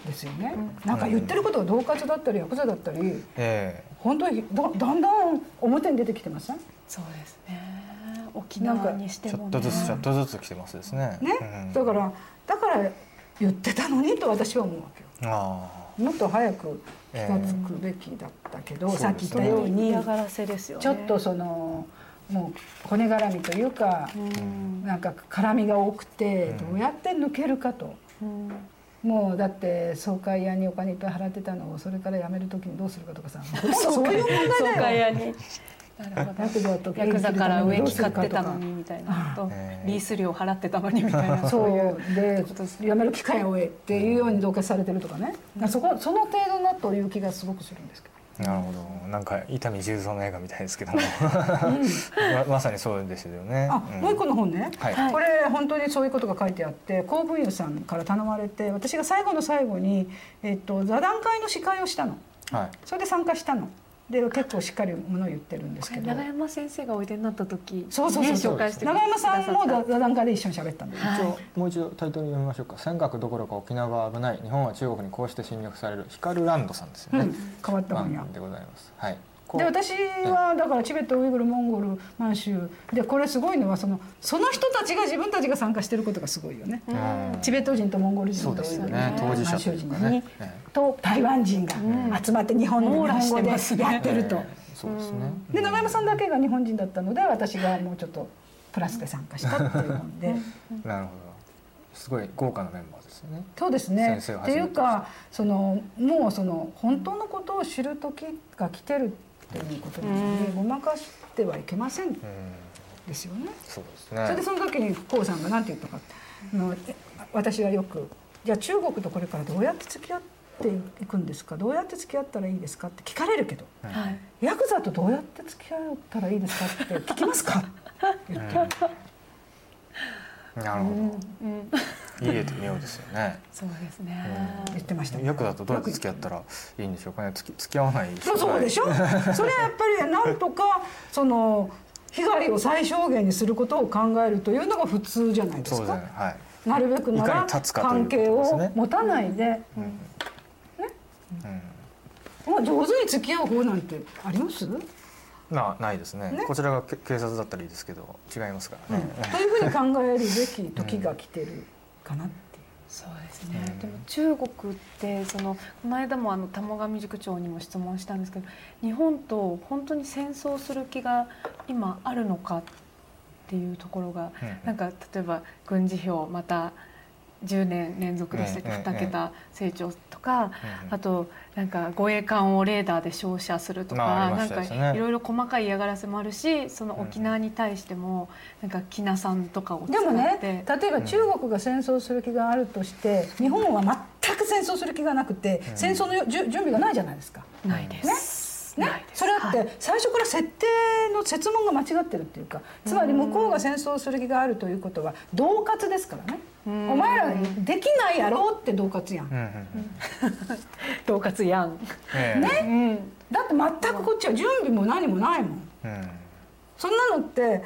ですよね、なんか言ってることが恫喝だったりヤクザだったり。え本当にだだんだん表に出てきてません？そうですね。沖縄にしえちょてもね。っとずつちょっとずつ来てますですね。ね、うん。だからだから言ってたのにと私は思うわけよ。あもっと早く気が付くべきだったけど、ええさっき言ったように嫌がらせですよね。ちょっとそのもう骨絡みというか、うん。なんか絡みが多くてうん。どうやって抜けるかと、うんもうだって総会屋にお金いっぱい払ってたのをそれから辞める時にどうするかとかさ。そういう問総題だよ。会屋になるほどヤクザとヤクザから上着買ってたのにみたいな。とええリース料払ってたのにみたいな。(laughs) そいううで辞める機会を得っていうように同化されてるとかね、そこその程度だという気がすごくするんですけど。あ、なるほど。なんか伊丹十三の映画みたいですけども、(laughs) ままさにそうですよね。あ、うん。もう一個の本ね、はい。はい。これ本当にそういうことが書いてあって公文湯さんから頼まれて私が最後の最後に、えっと、座談会の司会をしたの。はい。それで参加したので結構しっかりものを言ってるんですけど長山先生がおいでになった時そうそうそうそう、ね紹介して長山さんも座談会で一緒に喋ったんだよ、はい一応もう一度タイトル読みましょうか。尖閣どころか沖縄は危ない。日本は中国にこうして侵略される。ヒカルランドさんですよね。うん変わった本や番組でございます。はい。で私はだからチベットウイグルモンゴル満州。でこれすごいのはそのその人たちが自分たちが参加してることがすごいよね、うん。チベット人とモンゴル人とね。当事者満州とい。うと台湾人が集まって日本の日本語でやってると。えそうですね。で長山さんだけが日本人だったので私がもうちょっとプラスで参加したっていう本で。なるほど。すごい豪華なメンバーですよね。そうですね。っていうかそのもうその本当のことを知る時が来てるっていうことなのでごまかしてはいけません。うん。ですよね。そうですそれでねその時に江さんが何て言ったか。あのえ私はよく「じゃあ中国とこれからどうやって付き合っていくんですか？どうやって付き合ったらいいですか?」って聞かれるけど。はい「ヤクザとどうやって付き合ったらいいですか?」って聞きますか？(laughs) 言ってなるほうんどいい絵と妙ですよね。そうですね。言ってました。ね役だとどうやって付き合ったらいいんでしょうかね。付き付き合わないそうそうでしょ。(laughs) それはやっぱりなんとかその被害を最小限にすることを考えるというのが普通じゃないでそうすかですね。はい。なるべくなら関係を持たないで、うん。まあ、上手に付き合う方なんてあります、うんまあないですね。ね。こちらがけ警察だったらいいですけど違いますからね、というふうに考えるべき時が来てるかなっていう。そうですね、でも中国ってそのこの間もあの玉上塾長にも質問したんですけど日本と本当に戦争する気が今あるのかっていうところが、うん。なんか例えば軍事費をまた10年連続でしたっけ、ええ2桁成長とか、うんあとなんか護衛艦をレーダーで照射するとか、なんかいろいろ細かい嫌がらせもあるしその沖縄に対してもなんかきなさんとかを使ってでもね例えば中国が戦争する気があるとして日本は全く戦争する気がなくて戦争のよじゅ準備がないじゃないですか。ないです、ね？ないです。それだっはい。て最初から設定の設問が間違ってるっていうかつまり向こうが戦争する気があるということは恫喝ですからね。んお前らできないやろうって恫喝やん。うんう恫 (laughs) 喝やん。ええ。うん。だって全くこっちは準備も何もないもん。うん。そんなのって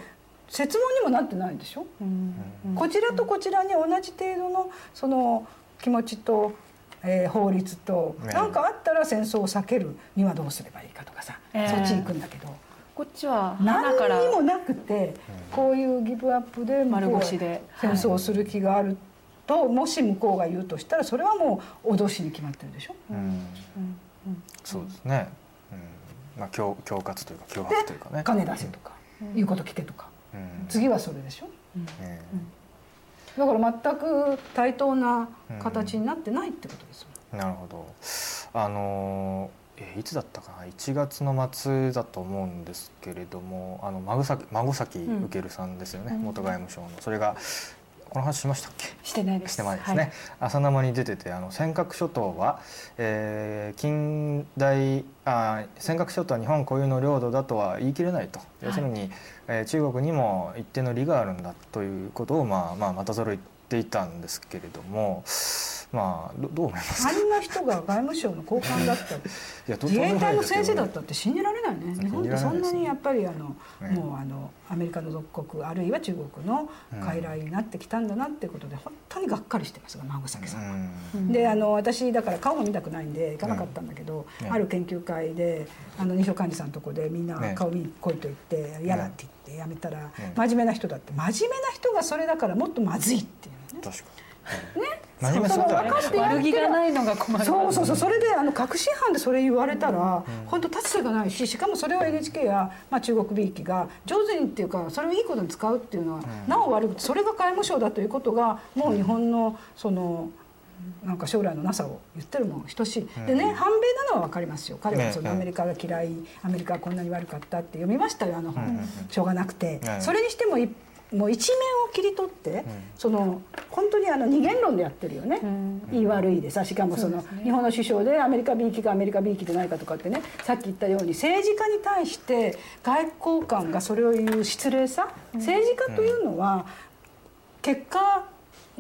設問にもなってないでしょ？うん。こちらとこちらに同じ程度のその気持ちと、えー法律とね何かあったら戦争を避けるにはどうすればいいかとかさ、えーそっち行くんだけどこっちは何にもなくてこういうギブアップで丸は腰で。戦争をする気があるともし向こうが言うとしたらそれはもう脅しに決まってるでしょ？うん。うん。うん。そうですね、うん。まあ、恐恐喝というか脅迫というかね。金出せとか、言うこと聞けとか。うん。次はそれでしょ？え。だから全く対等な形になってないってことですよ、えなるほど。あのーえいつだったかな？1月の末だと思うんですけれどもあの孫崎孫崎ん。受さんですよね、うん。元外務省の。それがこの話しましたっけ？してないです。してないですね、朝生に出ててあの尖閣諸島は、えー近代あ尖閣諸島は日本固有の領土だとは言い切れないと、要するに、えー中国にも一定の利があるんだということを、まあまあ、またぞろ言っていたんですけれどもまあどどう思いますか？あんな人が外務省の高官だったり (laughs) 自衛隊の先生だとったって信じられないね。日本ってそんなにやっぱりあの、ね。もうあのアメリカの属国あるいは中国の傀儡になってきたんだなってことで本当にがっかりしてますが孫崎さんは。うん。であの私だから顔も見たくないんで行かなかったんだけど、うん。ね。ある研究会であの幹事さんのとこでみんなね。顔見に来いと言って嫌だって言ってやめたら、ね。真面目な人だって。真面目な人がそれだからもっとまずいっていうね。確かに真面目そうではありますそうよね悪気がないのが困る。そうそうそう。それであの確信犯でそれ言われたら、本当立つ瀬がないししかもそれを NHK や、まあ、中国びいきが上手にっていうかそれをいいことに使うっていうのは、なお悪くそれが外務省だということがもう日本のその。なんか将来のなさを言ってるもん等しい、でね反米なのは分かりますよ。彼はそのねアメリカが嫌いアメリカはこんなに悪かったって読みましたよあの本、うんうんうん。しょうがなくて、ねそれにしてもいもう一面を切り取って、その本当にあの二元論でやってるよね、ん。いい悪いでさしかもそのね。日本の首相でアメリカ B 機かアメリカ B 機でないかとかってねさっき言ったように政治家に対して外交官がそれを言う失礼さ、政治家というのは結果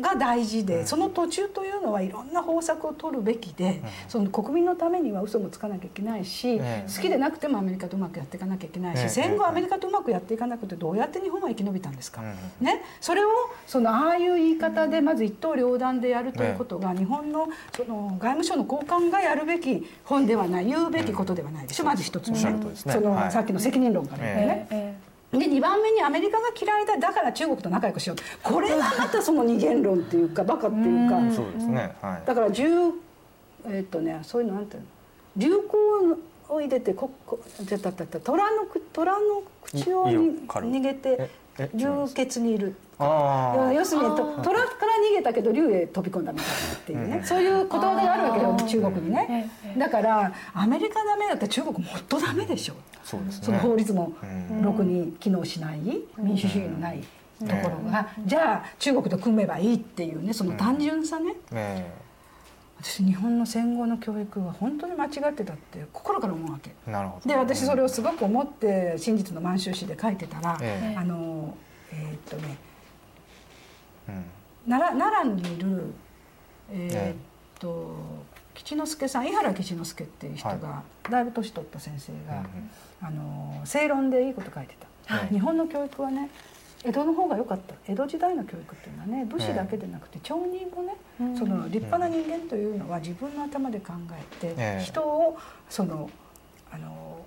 が大事で、その途中というのはいろんな方策を取るべきで、その国民のためには嘘もつかなきゃいけないし、ええ好きでなくてもアメリカとうまくやっていかなきゃいけないし、ええ戦後アメリカとうまくやっていかなくてどうやって日本は生き延びたんですか、うん。ね、それをそのああいう言い方でまず一刀両断でやるということが日本のその外務省の高官がやるべき本ではない言うべきことではないでしょ、まず一つ目ね。その、はい。さっきの責任論からね。えで2番目にアメリカが嫌いだだから中国と仲良くしよう。これがまたその二元論っていうかバカっていうか。そうですね。はい。だから10えっとねそういうのなんていうの？流行を入れてここじゃたたた虎のく虎の口を逃げてええ流血にいる。ああ要するにと虎から逃げたけど竜へ飛び込んだみたいなっていうね、そういうことわざがあるわけよ中国にね、だからアメリカダメだったら中国もっとダメでしょ、そうですね。その法律もうん。ろくに機能しない民主主義のないところが、じゃあ中国と組めばいいっていうねその単純さね、え。私日本の戦後の教育は本当に間違ってたって心から思うわけ。えなるほど。で私それをすごく思って真実の満州史で書いてたら、えあのえーっとねうん。奈良奈良にいるえーえっと吉之助さん井原吉之助っていう人が、はだいぶ年取った先生が、うんうんあの正論でいいこと書いてた、はい。日本の教育はね江戸の方が良かった。江戸時代の教育っていうのはね武士だけでなくて町人もね、うん。その立派な人間というのは自分の頭で考えて、ええ。人をそのあの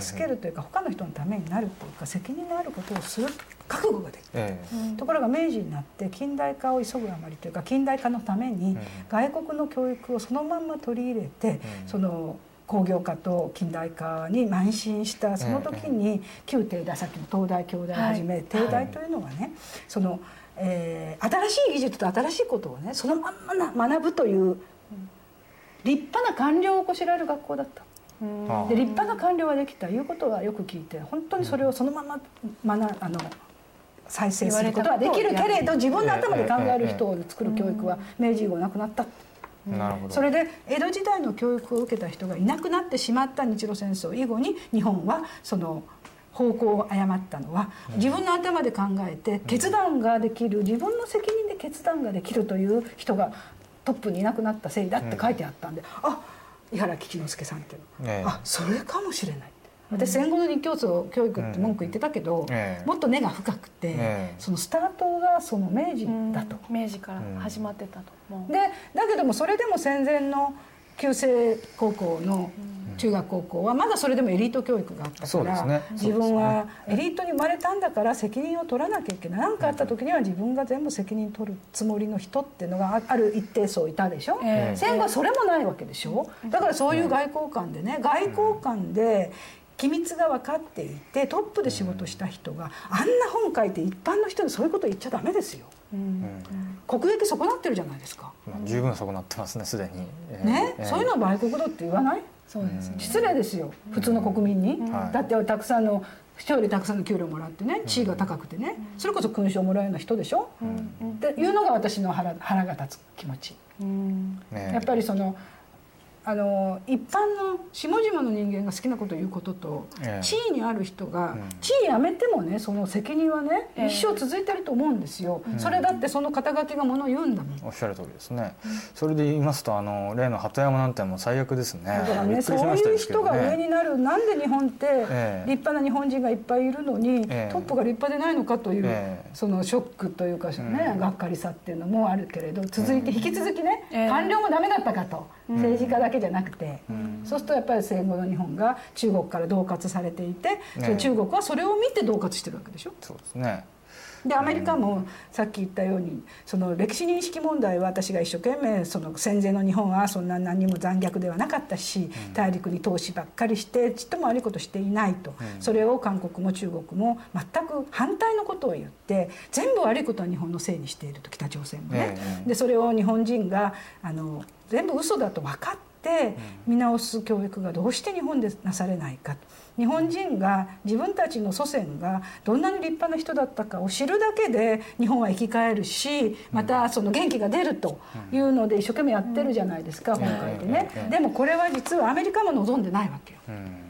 助けるというか、他の人のためになるというか責任のあることをする覚悟ができる。ええ。ところが明治になって近代化を急ぐあまりというか近代化のためにうん。外国の教育をそのまんま取り入れて、うん。その工業化と近代化に邁進したその時に旧帝大さっきの東大京大をはじめ、はい。帝大というのはねその、えー新しい技術と新しいことをねそのまんまな学ぶという立派な官僚をこしらえる学校だった。で立派な官僚ができたいうことはよく聞いて本当にそれをそのまま学あの再生することはできるけれど自分の頭で考える人を作る教育は明治以後なくなった。それで江戸時代の教育を受けた人がいなくなってしまった日露戦争以後に日本はその方向を誤ったのは自分の頭で考えて決断ができる自分の責任で決断ができるという人がトップにいなくなったせいだって書いてあったんで、あ井原吉之助さんっていうの、ええ。あそれかもしれない私戦後の日教組教育って文句言ってたけど、ええ。もっと根が深くて、ええ。そのスタートがその明治だと。明治から始まってたと。思う。でだけどもそれでも戦前の旧制高校の中学高校はまだそれでもエリート教育があったから、ね。自分はエリートに生まれたんだから責任を取らなきゃいけない。何かあった時には自分が全部責任取るつもりの人っていうのがあある一定層いたでしょ、ええ。戦後はそれもないわけでしょ？だからそういう外交官でね外交官で機密が分かっていてトップで仕事した人があんな本書いて一般の人にそういうこと言っちゃダメですよ。うん。国益損なってるじゃないですか。まあ十分損なってますねすでに、ええ。ね、ええ。そういうのは売国だって言わない？そうですね。失礼ですよ。普通の国民に、はいだってたくさんの人よりたくさんの給料もらってね地位が高くてね、それこそ勲章もらうような人でしょ、っていうのが私の腹腹が立つ気持ち、うん。ねやっぱりそのあの一般の下々の人間が好きなことを言うことと、ええ。地位にある人が、うん。地位辞めてもねその責任はね、ええ。一生続いてると思うんですよ、それだってその肩書きがものを言うんだもん。おっしゃる通りですね、それで言いますとあの例の鳩山なんてもう最悪ですね。だからね、そういう人が上になる、なんで日本って立え。え派な日本人がいっぱいいるのに、ええ。トップが立派でないのかという、ええ。そのショックというかね、うん。がっかりさっていうのもあるけれど続いて引き続きね、ええ。官僚もダメだったかと、政治家だけじゃなくて、そうするとやっぱり戦後の日本が中国から恫喝されていて、それ中国はそれを見て恫喝してるわけでしょ？そうですね。でアメリカもさっき言ったようにその歴史認識問題は私が一生懸命その戦前の日本はそんな何にも残虐ではなかったし大陸に投資ばっかりしてちっとも悪いことしていないと。それを韓国も中国も全く反対のことを言って全部悪いことは日本のせいにしていると北朝鮮もね。ええ。でそれを日本人があの全部嘘だと分かって見直す教育がどうして日本でなされないか。日本人が自分たちの祖先がどんなに立派な人だったかを知るだけで日本は生き返るしまたその元気が出るというので一生懸命やってるじゃないですか本会でね。ええでもこれは実はアメリカも望んでないわけよ。うん。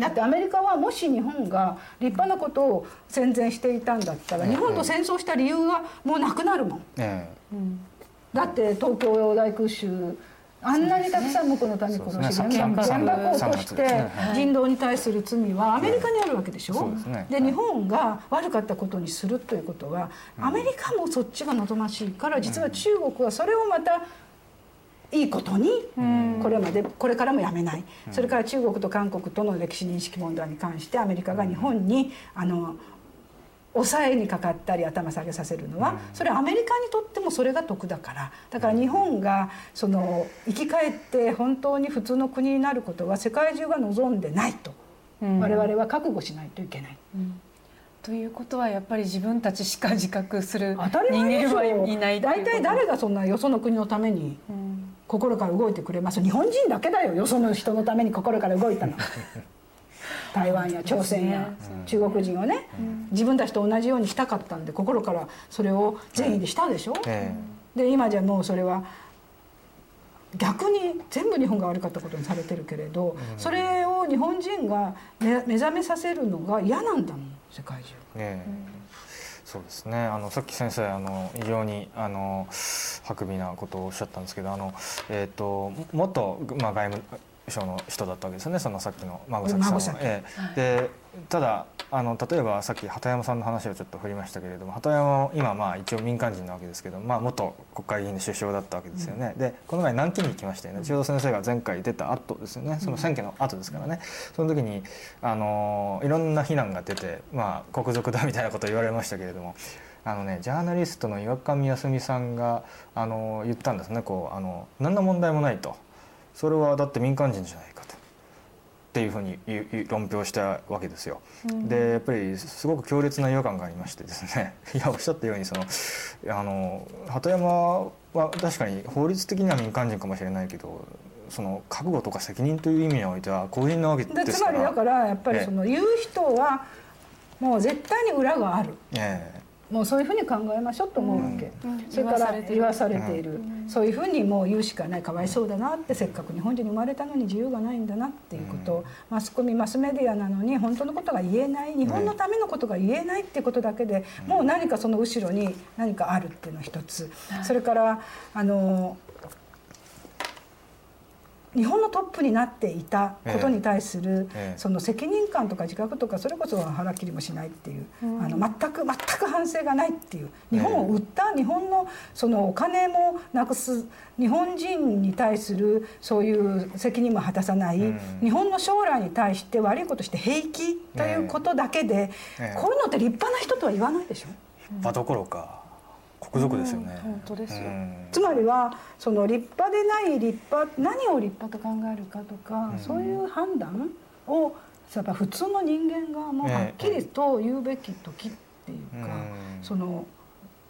だってアメリカはもし日本が立派なことを戦前していたんだったら日本と戦争した理由はもうなくなるもん。えだって東京大空襲あんなにたくさん向こうの民殺しそうですね原三爆を起こして人道に対する罪はアメリカにあるわけでしょ？で日本が悪かったことにするということはアメリカもそっちが望ましいから実は中国はそれをまたいいことにこれまでこれからもやめない。それから中国と韓国との歴史認識問題に関してアメリカが日本にあの抑えにかかったり頭下げさせるのはそれはアメリカにとってもそれが得だから。だから日本がその生き返って本当に普通の国になることは世界中が望んでないと。我々は覚悟しないといけない。ということはやっぱり自分たちしか自覚する人間はいない大体誰がそんなよその国のために心から動いてくれます。日本人だけだよ。よその人のために心から動いたの (laughs) 台湾や朝鮮や中国人をね、自分たちと同じようにしたかったんで心からそれを善意でしたでしょ、えで今じゃもうそれは逆に全部日本が悪かったことにされてるけれど、それを日本人が目目覚めさせるのが嫌なんだもん世界中。ええ。そうですね。あのさっき先生あの非常にあの薄美なことをおっしゃったんですけどあの、えー、と元、まあ、外務省の人だったわけですよねそのさっきの孫崎さんは。ええ。でただあの例えばさっき鳩山さんの話をちょっと振りましたけれども鳩山も今まあ一応民間人なわけですけど、まあ、元国会議員で首相だったわけですよね、でこの前南京に行きましたよね。ちょうど先生が前回出た後ですよね。その選挙の後ですからね。その時にあのいろんな非難が出て、まあ、国賊だみたいなことを言われましたけれども。あのね、ジャーナリストの岩上康美さんがあの言ったんですね。こうあの何の問題もないとそれはだって民間人じゃないかと。っていうふうに論評したわけですよ。でやっぱりすごく強烈な違和感がありましてですね。(laughs) いやおっしゃったようにそのあの鳩山は確かに法律的には民間人かもしれないけどその覚悟とか責任という意味においては公人なわけでですから。つまりだからやっぱりええ。その言う人はもう絶対に裏がある。えもうそういうふうに考えましょうと思うわけ、うん。それから言言わわさされている、そういうふうにもう言うしかない。かわいそうだなってせっかく日本人に生まれたのに自由がないんだなっていうこと。を、マスコミマスメディアなのに本当のことが言えない。日本のためのことが言えないっていうことだけで、もう何かその後ろに何かあるっていうのが一つ、それからあの日本のトップになっていたことに対する、ええその責任感とか自覚とかそれこそ腹切りもしないっていう、あの全く全く反省がないっていう日本を売った日本のそのお金もなくす日本人に対するそういう責任も果たさない、うん。日本の将来に対して悪いことして平気ということだけで、ええ。こういうのって立派な人とは言わないでしょ？え場どころか国賊ですよね。本当ですよ。うん。つまりはその立派でない立派何を立派と考えるかとか、うん。そういう判断をやっぱ普通の人間がもうはっきりと言うべき時っていうか、うん。その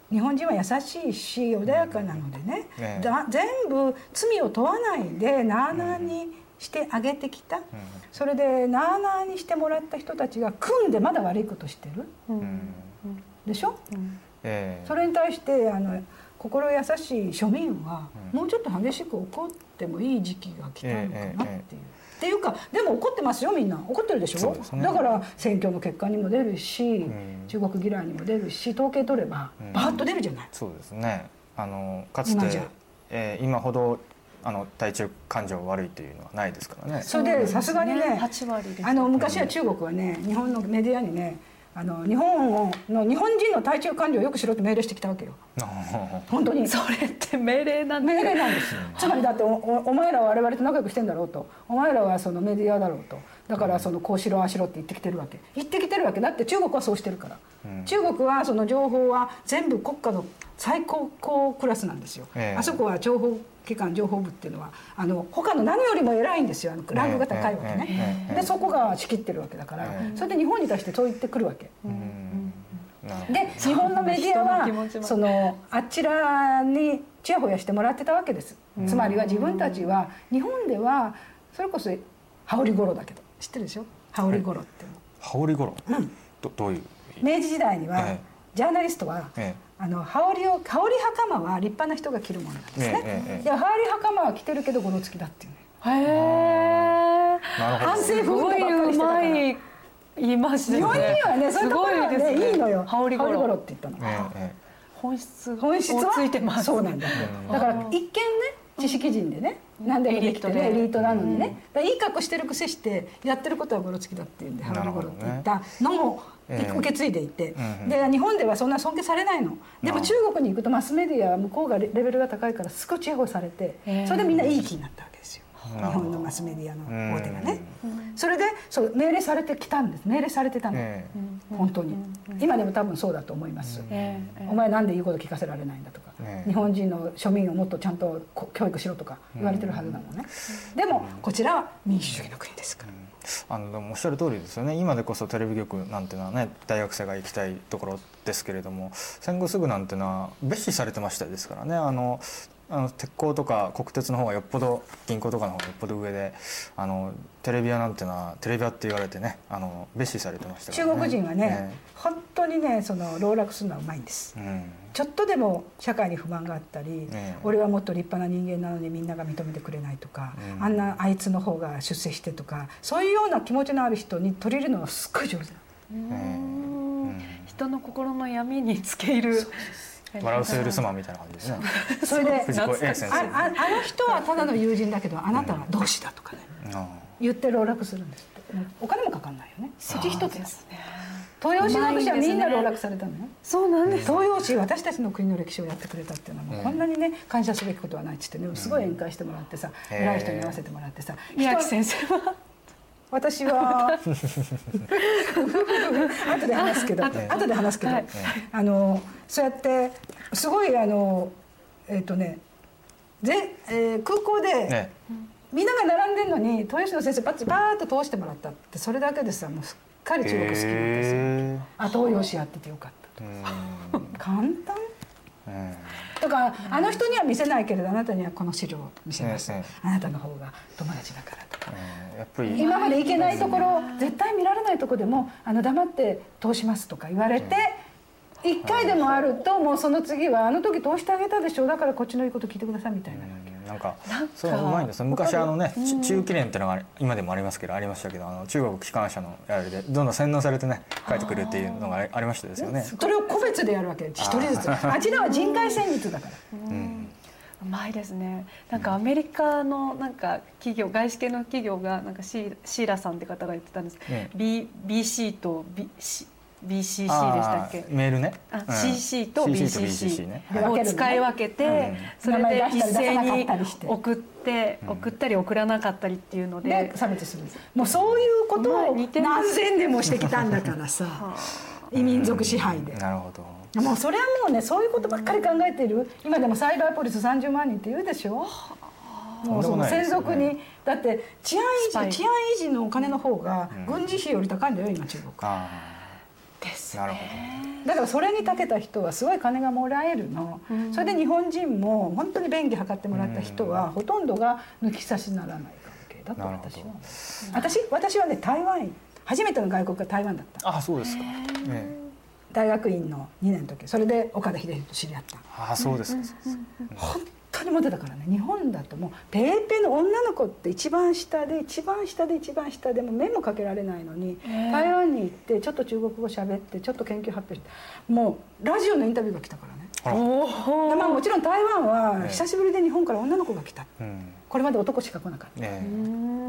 日本人は優しいし穏やかなのでね、全部罪を問わないでなあなあにしてあげてきた、それでなあなあにしてもらった人たちが組んでまだ悪いことしてる。うん。うんでしょ、ええ。それに対してあの心優しい庶民はうん。もうちょっと激しく怒ってもいい時期が来たのかなっていう。っていうかでも怒ってますよみんな。怒ってるでしょ？ね。だから選挙の結果にも出るし、ん。中国嫌いにも出るし統計取ればうん。バーッと出るじゃない、そうですね。あのかつて今えー今ほどあの対中感情悪いというのはないですからね。それでさすがにね8割ですあの昔は中国はね日本のメディアにねあの日本をの日本人の対中感情をよくしろって命令してきたわけよ。本当に。それって命令なん命令なんですよ。つまりだっておおお前らは我々と仲良くしてんだろうと。お前らはそのメディアだろうと。だからそのこうしろああしろって言ってきてるわけ。言ってきてるわけだって中国はそうしてるから、うん。中国はその情報は全部国家の最高高クラスなんですよ、ええ。あそこは情報機関情報部っていうのはあの他の何よりも偉いんですよ。あのランクが高いわけね、ええええでそこが仕切ってるわけだから、ええ。それで日本に対してそう言ってくるわけ、で日本のメディアはそのあちらにちやほやしてもらってたわけです。つまりは自分たちは日本ではそれこそ羽織頃だけど。知ってるでしょ？羽織頃っていうの。羽織頃、どどういう明治時代にはええ。ジャーナリストはえあの羽織を羽織袴は立派な人が着るものなんですね、ええええで羽織袴は着てるけどゴロつきだっていうねへえなるほど。反省すごいうまい言いました日ね本人はねそういうところはすごいですね。ねいいのよ。羽織頃。って言ったの、えええ本質本質は？をついてます。そうなんだ。うん。だから一見ね知識人でね何でもできてるエエリートで。リートなのにね。だからいい格好してるくせしてやってることはゴロつきだっていうんでなるほどね羽織ゴロって言った。のもええ受け継いでいて。うんうん。で日本ではそんな尊敬されないの。でも中国に行くとマスメディアは向こうがレレベルが高いからすごいチヤホヤされてそれでみんないい気になったわけですよ。日本のマスメディアの大手がね。それでそう命令されてきたんです。命令されてたの。え本当に。今でも多分そうだと思います。ええ。お前なんで言うこと聞かせられないんだとか、ね日本人の庶民をもっとちゃんとこ教育しろとか言われてるはずなのね、でもこちらは民主主義の国ですから、あのでもおっしゃる通りですよね。今でこそテレビ局なんていうのはね大学生が行きたいところですけれども戦後すぐなんていうのは蔑視されてましたですからね。あのあの鉄鋼とか国鉄の方がよっぽど銀行とかの方がよっぽど上であのテレビ屋なんていうのはテレビ屋って言われてねあの蔑視されてましたからね。中国人はね本当にねその籠絡するのはうまいんです。えうんちょっとでも社会に不満があったり、ええ。俺はもっと立派な人間なのにみんなが認めてくれないとか、うん。あんなあいつの方が出世してとかそういうような気持ちのある人に取り入れるのがすっごい上手なの。うん。うん。人の心の闇につけ入る。笑うセールスマンみたいな感じですね。それで (laughs) 藤子 A 先生あああの人はただの友人だけどあなたは同志だとかねあ言って籠絡するんですって。お金もかかんないよね。一つですね東洋史学者はみんな籠絡されたのよそうなんです。東洋史私たちの国の歴史をやってくれたっていうのはもうこんなにね感謝すべきことはないっつってねすごい宴会してもらってさ偉い人に会わせてもらってさ宮城先生は (laughs) 私は (laughs) 後で話すけど後で話すけど、はい。あのそうやってすごいあのえっ、とねぜ、えー空港で、ね。みんなが並んでるのに豊洲の先生パッチバーッと通してもらったってそれだけでさもうすっかり中国好きなんですよ、へあ東洋史やっててよかったえうん。簡単。うん。とかあの人には見せないけれどあなたにはこの資料を見せます、ねねあなたの方が友達だからとか。うんやっぱり今まで行けないところ絶対見られないところでもあの黙って通しますとか言われて一回でもあるともうその次はあの時通してあげたでしょだからこっちの言うこと聞いてくださいみたいな。うんなんかそういうのうまいんです。ね昔あのねち中期連っていうのが今でもありますけどありましたけどあの中国機関車のあれでどんどん洗脳されてね帰ってくるっていうのがありましたですよね。それを個別でやるわけ。一人ずつ。あちらは人海戦術だから。うん。うまいですね。なんかアメリカのなんか企業外資系の企業がなんかシーシーラさんって方が言ってたんです、ね B BC と B C BCC でしたっけ？メールね。あうん。CC と CC BCC を使い分けて、うん。それで一斉に送って、送ったり送らなかったりっていうので。で差別するもうそういうことを何千年もしてきたんだからさ。(laughs) 異民族支配で。なるほど。もうそれはもうねそういうことばっかり考えている。今でもサイバーポリス30万人って言うでしょ？もうその専属に。だって治安維持治安維持のお金の方が軍事費より高いんだよ今中国。あですあなるほだからそれに長けた人はすごい金がもらえるの、それで日本人も本当に便宜図ってもらった人はほとんどが抜き差しならない関係だと私は私私はね台湾へ初めての外国が台湾だった。ど。あそうですか。ね大学院の2年の時それで岡田秀樹と知り合った。あそうですか。本当にモテたからね。日本だともうペーペーの女の子って一番下で一番下で一番下でもう目もかけられないのに台湾に行ってちょっと中国語喋ってちょっと研究発表してもうラジオのインタビューが来たからね。あら。でまあもちろん台湾はね久しぶりで日本から女の子が来た。うん。これまで男しか来なかっね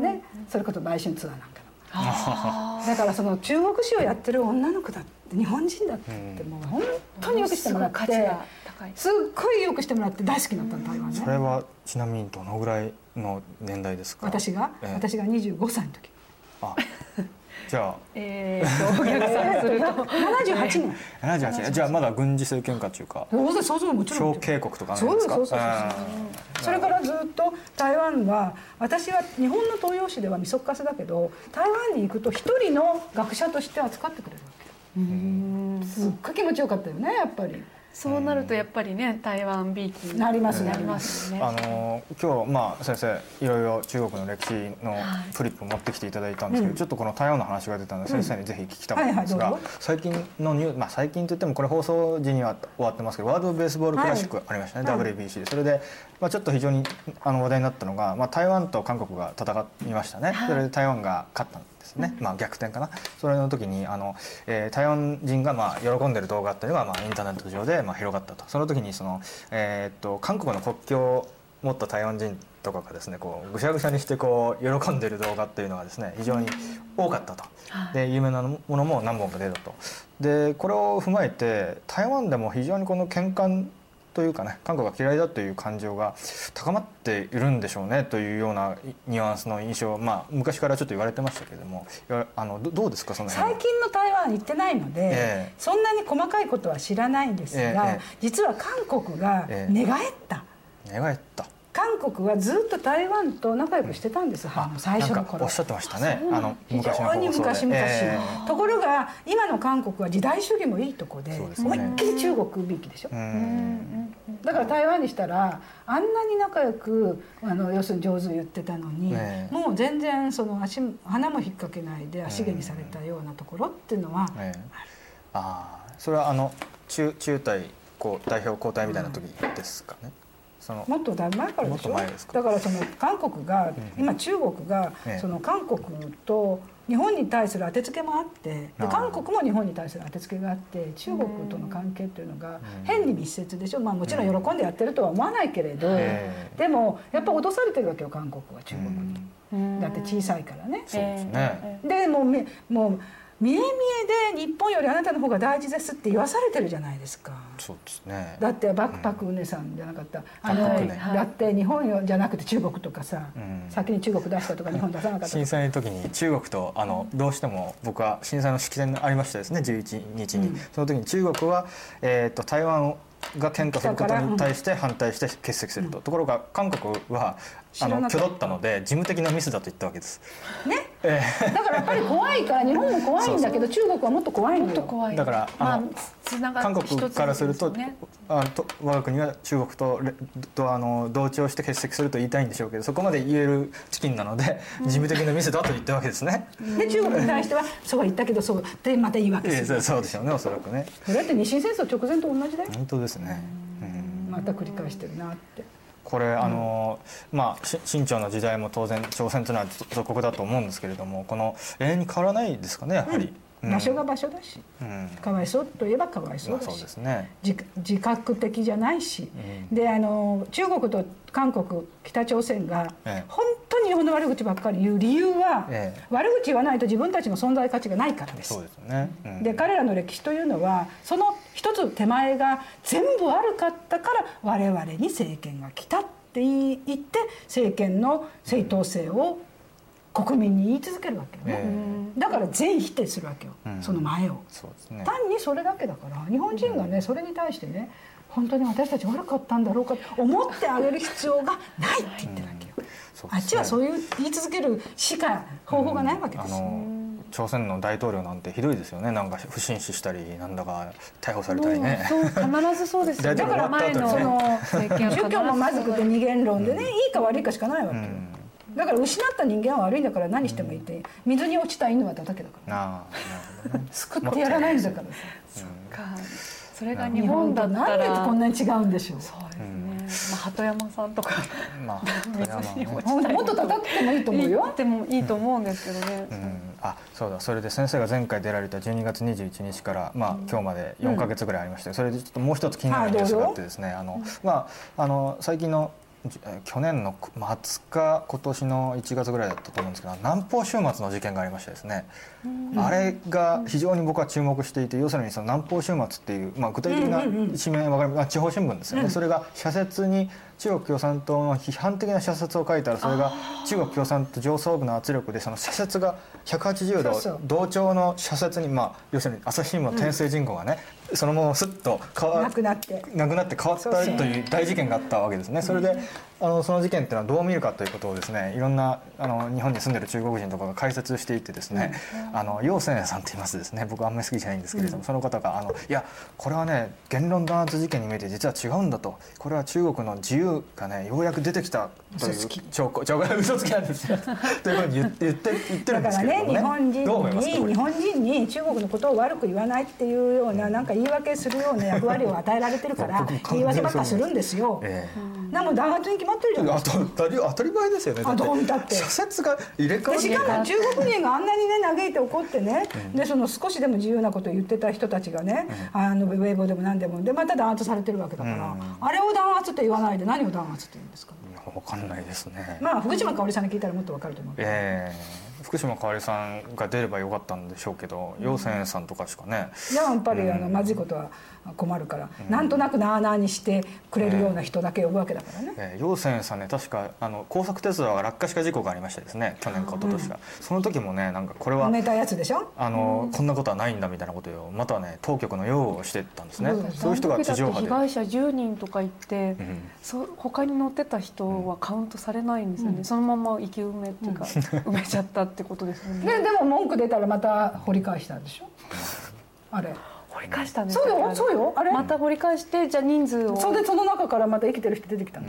たね。それこそ売春ツアーなんかあのだからその中国史をやってる女の子だって日本人だってもう本当によくしてもらって。価値が。高いすっごいよくしてもらって大好きだったの台湾ね。それはちなみにどのぐらいの年代ですか？私が、ええ。私が25歳の時。あじゃえーとお客さんすると。(laughs) 78年。あ78年。じゃあまだ軍事政権下中か。そうそうそうもちろん小警国とかあるそうんですか？そうそうそうあそれからずっと台湾は私は日本の東洋史ではみそっかすだけど台湾に行くと一人の学者として扱ってくれるわけ。すっごい気持ちよかったよねやっぱりそうなるとやっぱりね台湾ビーキなりますなりますよね。あの今日まあ先生いろいろ中国の歴史のフリップ持ってきていただいたんですけど、ちょっとこの台湾の話が出たので先生にぜひ聞きたかったんですが、最近のニューまあ最近といってもこれ放送時には終わってますけどワールドベースボールクラシックありましたね、はい。WBC でそれでまあちょっと非常にあの話題になったのがまあ台湾と韓国が戦いましたね。それで台湾が勝ったんですね。まあ逆転かな。それの時にあの、えー台湾人がまあ喜んでる動画っていうのがまあインターネット上でまあ広がったと。その時にそのえーっと韓国の国境を持った台湾人とかがですねこうぐしゃぐしゃにしてこう喜んでる動画っていうのがですね非常に多かったと。で有名なものも何本か出たと。でこれを踏まえて台湾でも非常にこの喧嘩というかね韓国が嫌いだという感情が高まっているんでしょうねというようなニュアンスの印象まあ昔からちょっと言われてましたけれどもあのどどうですかその最近の台湾行ってないので、ええ。そんなに細かいことは知らないんですが、ええ。実は韓国がええ。寝返った、寝返った韓国はずっと台湾と仲良くしてたんです、あの最初の頃。おっしゃってましたね。あの非常に昔々、えところが今の韓国は時代主義もいいとこでね。思いっきり中国びいきでしょ、だから台湾にしたらあんなに仲良くあの要するに上手言ってたのに、ねえ。もう全然その足鼻も引っ掛けないで足毛にされたようなところっていうのは、ええ。ああそれはあの中中隊こう代表交代みたいな時ですかね、そのもっとだいぶ前からでしょ？だからその韓国が、うん。今中国がええ。その韓国と日本に対する当てつけもあってで韓国も日本に対する当てつけがあって中国との関係っていうのがうん。変に密接でしょ、まあ、もちろん喜んでやってるとは思わないけれど、ええ。でもやっぱ脅されてるわけよ韓国は中国に、うん。だって小さいからね。ですね。もうみもう見え見えで日本よりあなたの方が大事ですって言わされてるじゃないですか。そうですね。だってバックパクウネさんじゃなかった、あのだって日本よじゃなくて中国とかさ、うん。先に中国出したとか日本出さなかったと震か災の時に中国とあのどうしても僕は震災の式典がありましたですね11日に、うん。その時に中国は、えー、と台湾が喧嘩することに対して反対して欠席すると、ところが韓国はあ知らなかった。の挙取ったので事務的なミスだと言ったわけです。ね？えだからやっぱり怖いから日本も怖いんだけど中国はもっと怖いのよ。もっと怖い。だからまああのつなが韓国からするとね。あと我が国は中国とれとあの同調して欠席すると言いたいんでしょうけどそこまで言えるチキンなので事務的なミスだと言ったわけですね。で中国に対してはそうは言ったけどそうでまた言い訳ええするそうでしょうねおそらくね。それだって日清戦争直前と同じだよ。本当ですね。うん。また繰り返してるなってこれあのまあし清朝の時代も当然朝鮮というのは属国だと思うんですけれどもこの永遠に変わらないですかねやはり。うん。場所が場所だし。うん。かわいそうといえばかわいそうだし。まあそうですね。自自覚的じゃないし、うん。であの中国と韓国北朝鮮がええ。本日本の悪口ばっかり言う理由は、ええ悪口言わないと自分たちの存在価値がないからですそう。ですよね。うんで彼らの歴史というのはその一つ手前が全部悪かったから我々に政権が来たって言って政権の正当性を国民に言い続けるわけよね、えだから全否定するわけよ、うんその前を。ね。単にそれだけだから日本人がねそれに対してね本当に私たち悪かったんだろうかと思ってあげる必要がないって言ってるわけよ、そうあっちはそういう言い続けるしか方法がないわけです。よ、あの朝鮮の大統領なんてひどいですよね。なんか不審死したりなんだか逮捕されたりね。そう必ずそうですよね。(laughs) 大体終わった後にね。前の政権は必ず。宗教もまずくて二元論でね、いいか悪いかしかないわけよ、うん。だから失った人間は悪いんだから何してもいいって水に落ちた犬は叩けだからね。救ってやらないんだからさ。かそれが日日本だったらなんでこんなに違うんでしょう？そうですね、まあ、鳩山さんとかまあもっと叩ってもいいと思う言よってもいいと思うんですけどね、うん、あそうだ。それで先生が前回出られた12月21日から、まあ、今日まで4か月ぐらいありまして、それでちょっともう一つ気になるニュースがあってですねあの、まあ、あの最近の去年の末か今年の1月ぐらいだったと思うんですけど南方週末の事件がありましてですね、あれが非常に僕は注目していて要するにその南方週末っていう、まあ、具体的な一面わかりますあ地方新聞ですよね、それが社説に中国共産党の批判的な社説を書いたらそれが中国共産党上層部の圧力でその社説が180度同調の社説に、まあ、要するに朝日新聞の天聖人口がね、そのまますっと変わなくなって。なくなって変わったという大事件があったわけですね。それであのその事件っていうのはどう見るかということをですねいろんなあの日本に住んでる中国人とかが解説していてですね、あの楊千さんって言いますですね。僕はあんまり好きじゃないんですけれども、その方があのいやこれはね言論弾圧事件に見えて実は違うんだと。これは中国の自由がねようやく出てきたという証拠証拠嘘つきなんですよ。(laughs) というふうに言って言って言ってるんだからですけれどもね。ね日本人に日本人に中国のことを悪く言わないっていうようななんか言い訳するような役割を与えられてるから僕言い訳ばっかするんですよ。えなもん弾圧に決まってるじゃない。当たり前ですよね。あどう見たって。社説が入れ替わしかも中国人があんなにね嘆いて怒ってね、でその少しでも自由なことを言ってた人たちがね、あのウェイボーでも何でも。でまた弾圧されてるわけだから、うん。あれを弾圧って言わないで何を弾圧って言うんですかわかんないですね。まあ福島香織さんに聞いたらもっとわかると思うええ福島香織さんが出ればよかったんでしょうけど、陽泉さんとかしかね。じゃやっぱりあのまずいことは困るから、なんとなくなあなあにしてくれるような人だけ呼ぶわけだからね、えー、陽泉さんね確かあの高速鉄道が落下した事故がありましてですね去年か一昨年か、その時もねなんかこれは埋めたやつでしょ？あの、こんなことはないんだみたいなことをまたはね当局の擁護をしてたんですね。そうそういう人が地上波で。被害者10人とか言って、うんそう他に乗ってた人はカウントされないんですよね、そのまま生き埋めっていうか、(laughs) 埋めちゃったってことですよね。ででも文句出たらまた掘り返したんでしょ？あれ掘り返したんですそうよそうよあれ。また掘り返してじゃあ人数を。それでその中からまた生きてる人出てきたの、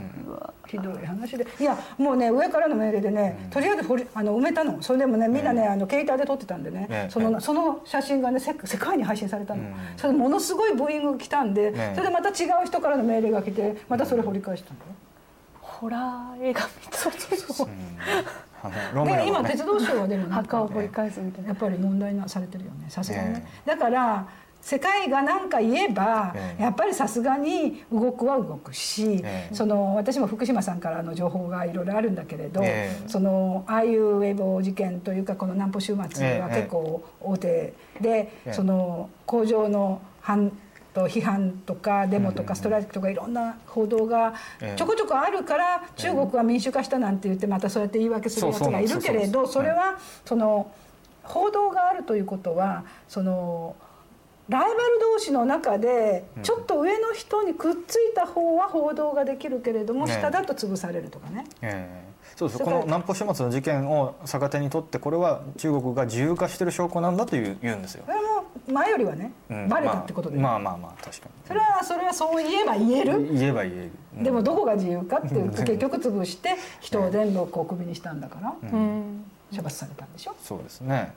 ひどい話で。いやもうね上からの命令でね、とりあえず掘りあの埋めたの。それでもねみんなね、あの携帯で撮ってたんでね、ええそのその写真がね世世界に配信されたの、それでものすごいブーイングが来たんで、ええそれでまた違う人からの命令が来てまたそれ掘り返したんだよ、ホラー映画みたい。あのロメロで今鉄道省はでも墓を掘り返すみたいな。やっぱり問題なされてるよね。さすがにね、えだから世界が何か言えば、ええ。やっぱりさすがに動くは動くし、ええ。その私も福島さんからの情報がいろいろあるんだけれど、ええ。そのああいうウェボ事件というかこの南方週末はええ。結構大手で、えその工場の反と批判とかデモとかストライキとかいろんな報道がええ。ちょこちょこあるから中国は民主化したなんて言ってまたそうやって言い訳するやつがいるけれどそれはその報道があるということはそのライバル同士の中でちょっと上の人にくっついた方は報道ができるけれどもね下だと潰されるとかね。ええ。そうですこの南方始末の事件を逆手にとってこれは中国が自由化してる証拠なんだという言うんですよ。そ、れも前よりはねうん。バレたってことで、まあ、まあまあまあ確かそれはそれはそう言えば言える。に言えば言える、うん。でもどこが自由かっていうと結局潰して人を全部こうクビにしたんだから。うん処罰されたんでしょ？そうですね。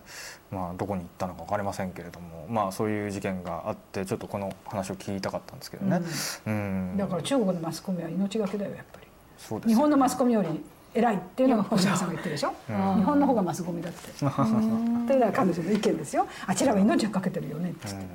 まあどこに行ったのか分かりませんけれどもまあそういう事件があってちょっとこの話を聞いたかったんですけどね、うん。だから中国のマスコミは命がけだよやっぱり。そうです日本のマスコミより偉いっていうのが星野さんが言ってるでしょ？日本の方がマスコミだって。(laughs) (laughs) っていうのは彼女の意見ですよ。あちらは命をかけてるよねって。言って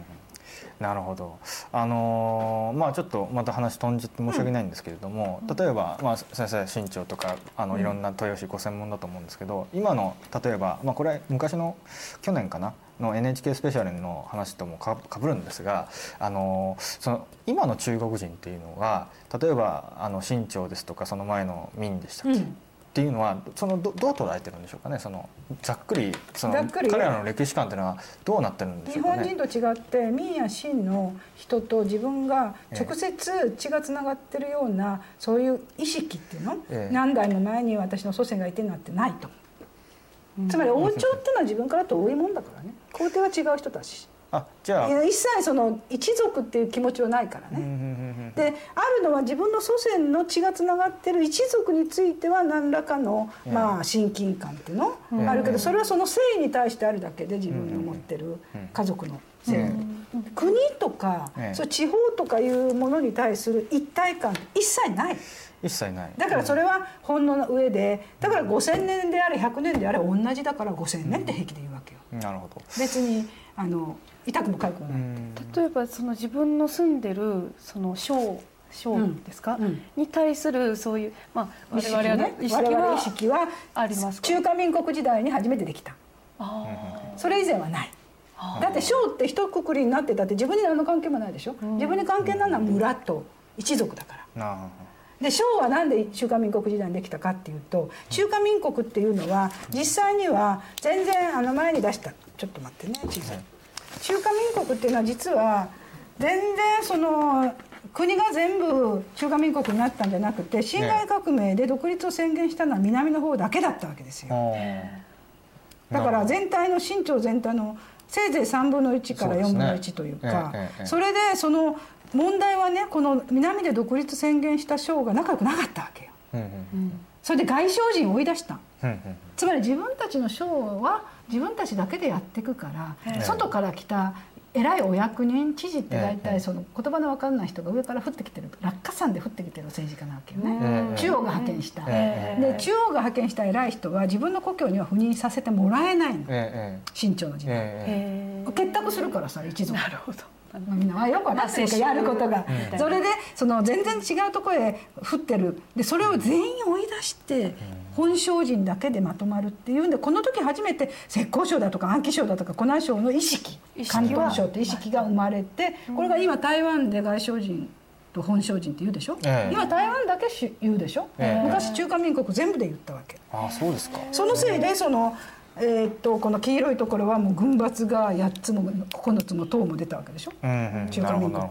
なるほど。あのーまあちょっとまた話飛んじゃって申し訳ないんですけれども、例えば、まあ、先生身長とかあのいろんな豊吉ご専門だと思うんですけど今の例えば、まあ、これ昔の去年かな？の NHK スペシャルの話ともかかぶるんですが、あのーその今の中国人っていうのが例えばあの清朝ですとかその前の明でしたっけ、うんっていうのはそのどどう捉えてるんでしょうかね？そのざっくりそのざっくり。彼らの歴史観っていうのはどうなってるんでしょうかね？日本人と違って明や清の人と自分が直接血がつながってるようなそういう意識っていうの、ええ。何代も前に私の祖先がいてなんてないと、つまり王朝っていうのは自分から遠いもんだからね。皇帝は違う人だしあじゃあ。一切その一族っていう気持ちはないからね、であるのは自分の祖先の血がつながってる一族については何らかの、ええまあ親近感っていうの、ええあるけどそれはその性に対してあるだけで自分の持ってる家族の性、え国とか、ええそう地方とかいうものに対する一体感一切ない。一切ない。だからそれは本能の上でだから5,000年であれ100年であれ同じだから5,000年って平気で言うわけよなるほど。別にあの痛くも痒くもない、うん。例えばその自分の住んでるその省省ですか、うん。に対するそういうまあ我々のね意識は意識はありますか？中華民国時代に初めてできた。あそれ以前はない。だって省って一括りになってたって自分に何の関係もないでしょ、自分に関係なのは村と一族だから。なで省はなんで中華民国時代にできたかっていうと中華民国っていうのは実際には全然あの前に出した。ちょっと待ってね地図中華民国っていうのは実は全然その国が全部中華民国になったんじゃなくて辛亥革命で独立を宣言したのは南の方だけだったわけですよ。だから全体の清朝全体のせいぜい3分の1から4分の1というかそれでその問題はねこの南で独立宣言した省が仲良くなかったわけよ。うんうんそれで外省人を追い出した。うんうんつまり自分たちの省は自分たちだけでやっていくから、外から来た偉いお役人知事って大ええ体その言葉の分かんない人が上から降ってきてる落下山で降ってきてる政治家なわけよね、ええ中央が派遣した、えで中央が派遣した偉い人は自分の故郷には赴任させてもらえないの。ええ清朝の時代、結託するからさ一族。なるほどみんなあよく分かってるけどやることが、うん。それでその全然違うところへ降ってる。でそれを全員追い出して本省人だけでまとまるっていうんでこの時初めて浙江省だとか安徽省だとか湖南省の意識広東省って意識が生まれてこれが今台湾で外省人と本省人って言うでしょ、ええ。今台湾だけし言うでしょ、ええ。昔中華民国全部で言ったわけ。ああそうですか。そのせいでその、えーっとこの黄色いところはもう軍閥が8つも9つも党も出たわけでしょ、うんうん。中華民国。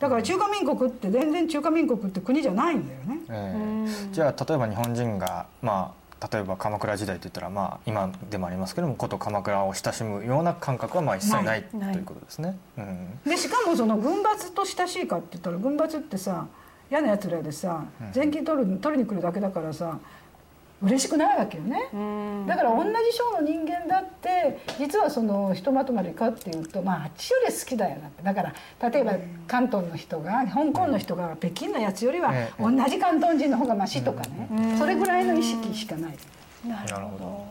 だから中華民国って全然中華民国って国じゃないんだよね。ええじゃあ例えば日本人がまあ例えば鎌倉時代といったら、まあ、今でもありますけども古都鎌倉を親しむような感覚はまあ一切ないということですね。うん。でしかもその軍閥と親しいかって言ったら軍閥ってさ嫌なやつらでさ税金取る取りに来るだけだからさ嬉しくないわけよね。うん。だから同じ省の人間だって実はそのひとまとまりかっていうとまああっちより好きだよなって。だから例えば関東の人が香港の人が北京のやつよりはええ同じ関東人の方がマシとかね。それぐらいの意識しかない。なるほほど。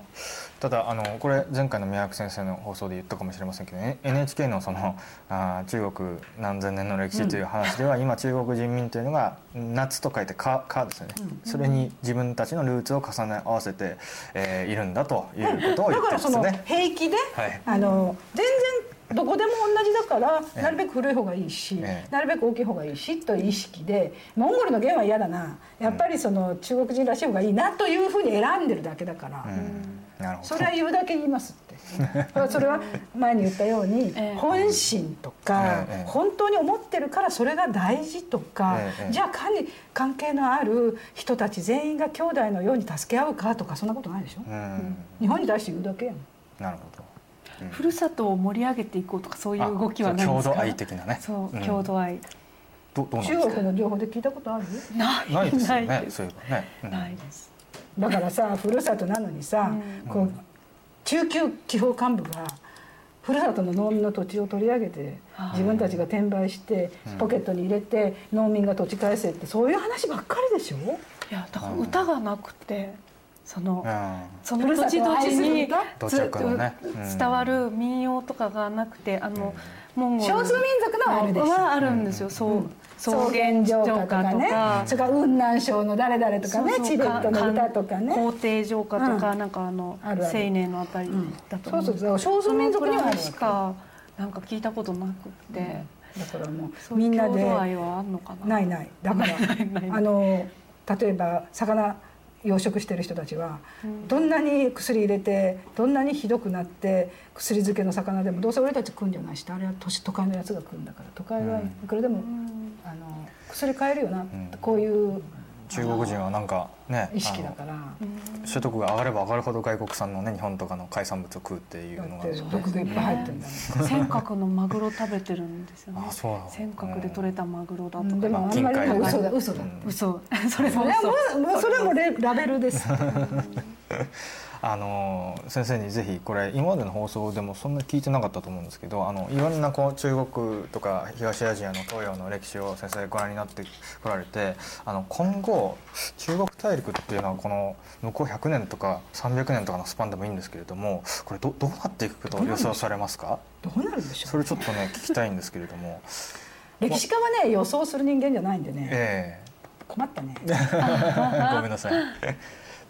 ただあのこれ前回の宮脇先生の放送で言ったかもしれませんけど、ね、NHK のそのあー中国何千年の歴史という話では、今中国人民というのが夏と書いて「か」かですよね、それに自分たちのルーツを重ね合わせて、えーいるんだということを言ってだからそのますね。平気で、はい。あの全然どこでも同じだからええ。なるべく古い方がいいし、ええ。なるべく大きい方がいいしという意識でモンゴルの弦は嫌だな。やっぱりその中国人らしい方がいいなというふうに選んでるだけだから、それは言うだけ言いますって。(laughs) それは前に言ったようにええ。本心とかええ。本当に思ってるからそれが大事とかええ。じゃあかに関係のある人たち全員が兄弟のように助け合うかとかそんなことないでしょ。うん。日本に対して言うだけやん。なるほど。ふるさとを盛り上げていこうとかそういう動きはあないんですか？郷土愛的なね。そう、ん。郷土愛。どどうなんですか？中国の情報で聞いたことある？ない。ないですよね。ないです。そういえばね。うん。ないです。だからさふるさとなのにさ、こう中級地方幹部がふるさとの農民の土地を取り上げて自分たちが転売してポケットに入れて農民が土地返せってそういう話ばっかりでしょ？いやだから歌がなくてその、うん。その土地土地に伝わる民謡とかがなくてあの、モンゴル。少数民族のはあるでしょはあるんですよ、そう草草原原城城下とかね。下とか。それから雲南省の誰々とかねチベットの歌とかね。皇帝城下とか、うん。なんかあのあるある。青年のあたりだと思そうそうそう。少数民族にはしかなんか聞いたことなくって、だからもうそういう郷みんなで土愛はあんのかな。ないない。だ。(laughs) からあの例えば魚養殖してる人たちは、どんなに薬入れてどんなにひどくなって薬漬けの魚でもどうせ俺たち食うんじゃないしあれは都市都会のやつが食うんだから都会はいくらでも、あの薬買えるよな、ん。こういう中国人はなんかね意識だから。所得が上がれば上がるほど外国産のね日本とかの海産物を食うっていうだのが毒がいっぱい入ってるんだもん。(laughs) 尖閣のマグロ食べてるんですよね。あそうなの尖閣で取れたマグロだとか、うん。でもあん金まり塊嘘だ。嘘だ、嘘。それもそれもうもうそれもレラベルです (laughs) あの先生にぜひこれ今までの放送でもそんな聞いてなかったと思うんですけどあのいろんなこう中国とか東アジアの東洋の歴史を先生ご覧になってこられてあの今後中国大陸っていうのはこの向こう100年とか300年とかのスパンでもいいんですけれどもこれどどうなっていくと予想されますか？どうなるんでしょそうれちょっとね聞きたいんですけれども。歴史家はね予想する人間じゃないんでね。え困ったね。え (laughs) ごめんなさい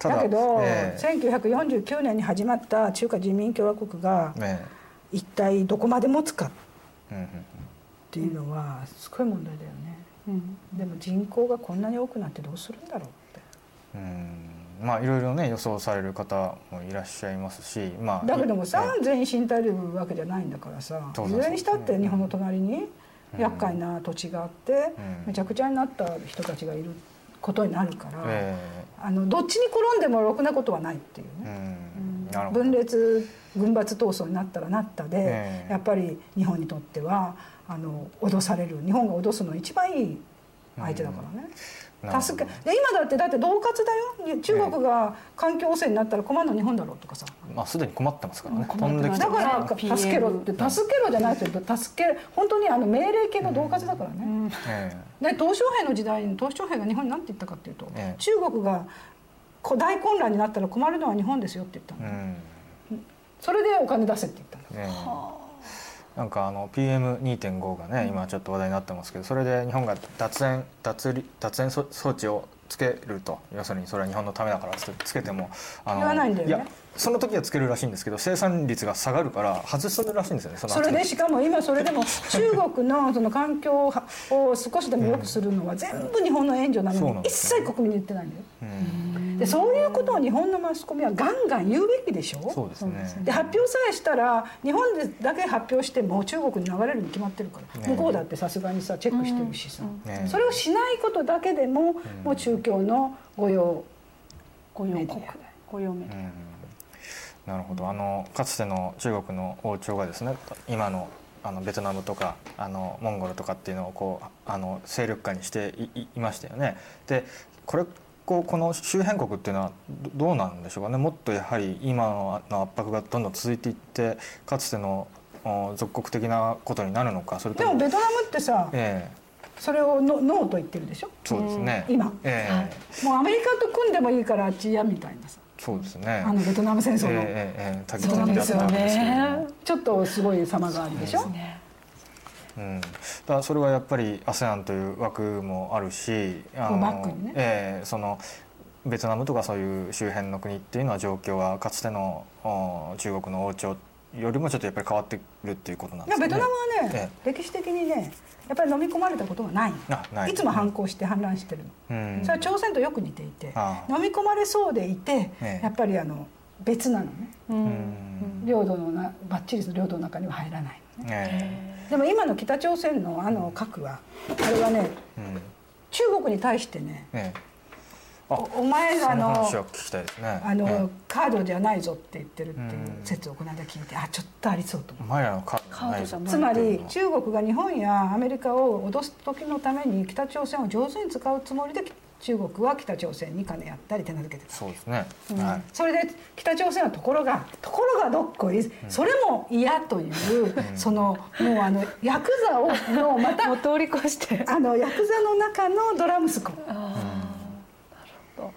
ただけど、ええ。1949年に始まった中華人民共和国がえ一体どこまで持つかっていうのはすごい問題だよね、うん。でも人口がこんなに多くなってどうするんだろうって。うん。まあいろいろね予想される方もいらっしゃいますしまあだけどもさえ全員死に絶えるわけじゃないんだからさいずれにしたって日本の隣に厄介な土地があってうん。めちゃくちゃになった人たちがいることになるから、えあのどっちに転んでもろくなことはないっていうえね。う分裂軍閥闘争になったらなったで、ええ。やっぱり日本にとってはあの脅される。日本が脅すの一番いい相手だからね。助けで今だってだって恫喝だよ。中国が環境汚染になったら困るの日本だろうとかさ。まあすでに困ってますからね。飛んできてだから助けろって助けろじゃなくて助け本当にあの命令系の恫喝だからね。えで鄧小平の時代に鄧小平が日本に何て言ったかっていうと、ええ。中国がこう大混乱になったら困るのは日本ですよって言ったの、えうん。それでお金出せって言ったのええなんかあの PM2.5 がね今ちょっと話題になってますけどそれで日本が脱煙脱り脱煙装装置をつけると。要するにそれは日本のためだからつけてもあ言わないんだよね。やその時はつけるらしいんですけど生産率が下がるから外すらしいんですよねそのそ後れでしかも今それでも中国のその環境を少しでも良くするのは全部日本の援助なのに一切国民に言ってないんだよ。うん。でそういうことを日本のマスコミはガンガン言うべきでしょ？そうですね。で発表さえしたら日本でだけ発表しても中国に流れるに決まってるから、ね向こうだってさすがにさチェックしてるしさ、ねそれをしないことだけでも、もう中共の御用御用メディ国アこう読める、うんなるほど。あのかつての中国の王朝がですね今のあのベトナムとかあのモンゴルとかっていうのをこうあの勢力下にしていましたよね。でこれこうこの周辺国っていうのはどどうなんでしょうかね。もっとやはり今のの圧迫がどんどん続いていってかつてのお属国的なことになるのかそれとでもベトナムってさええ。それをノノーと言ってるでしょ？そうですね、今。ええ。もうアメリカと組んでもいいからあっちやみたいなさそうですね。あのベトナム戦争の、ええええええそうなんですよね。ちょっとすごい様があるでしょ、ねうん、だそれはやっぱり ASEAN という枠もあるしあこうバックにね。ええそのベトナムとかそういう周辺の国っていうのは状況はかつてのお中国の王朝よりもちょっとやっぱり変わってくるっていうことなんですかね。ベトナムはね、え。歴史的にねやっぱり飲み込まれたことがない。あない。いつも反抗して反乱してるの、うん。それは朝鮮とよく似ていて。飲み込まれそうでいて、ええ。やっぱりあの別なのね。ううん。ん領土のなバッチリ領土の中には入らないのね。えでも今の北朝鮮のあの核はあれはねえうん。中国に対してねええ。あおお前あのの話は聞きたいですね。あの、えカードじゃないぞって言ってるっていううん。説をこの間聞いてあちょっとありそうと思う。えお前らのカードじゃないぞ。カードつまり中国が日本やアメリカを脅す時のために北朝鮮を上手に使うつもりで中国は北朝鮮に金やったり手なずけてたそうですね。はい。それで北朝鮮はところがところがどっこいそれも嫌という、そのもうあのヤクザをのまた (laughs) 通り越して。あのヤクザの中のドラ息子。あ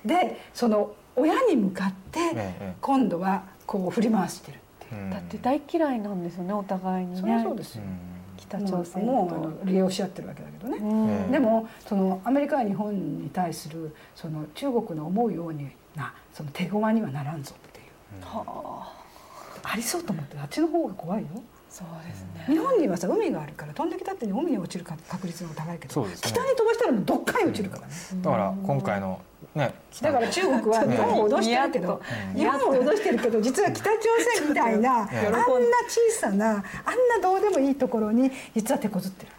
でその親に向かってええ今度はこう振り回してるっていうだって大嫌いなんですよねお互いにね。そりゃそうですよ、うん。北朝鮮も利用し合ってるわけだけどね、でもそのアメリカや日本に対するその中国の思うようになその手駒にはならんぞっていう。はあありそうと思ってあっちの方が怖いよそうですね。日本にはさ海があるから飛んできたって海に落ちるか確率の方が高いけど、ね。北に飛ばしたらもうどっかに落ちるからね、だから今回のねだから中国は日本を脅してるけどうん。日本を脅してるけど実は北朝鮮みたいなあんなええ小さなあんなどうでもいいところに実は手こずってるわ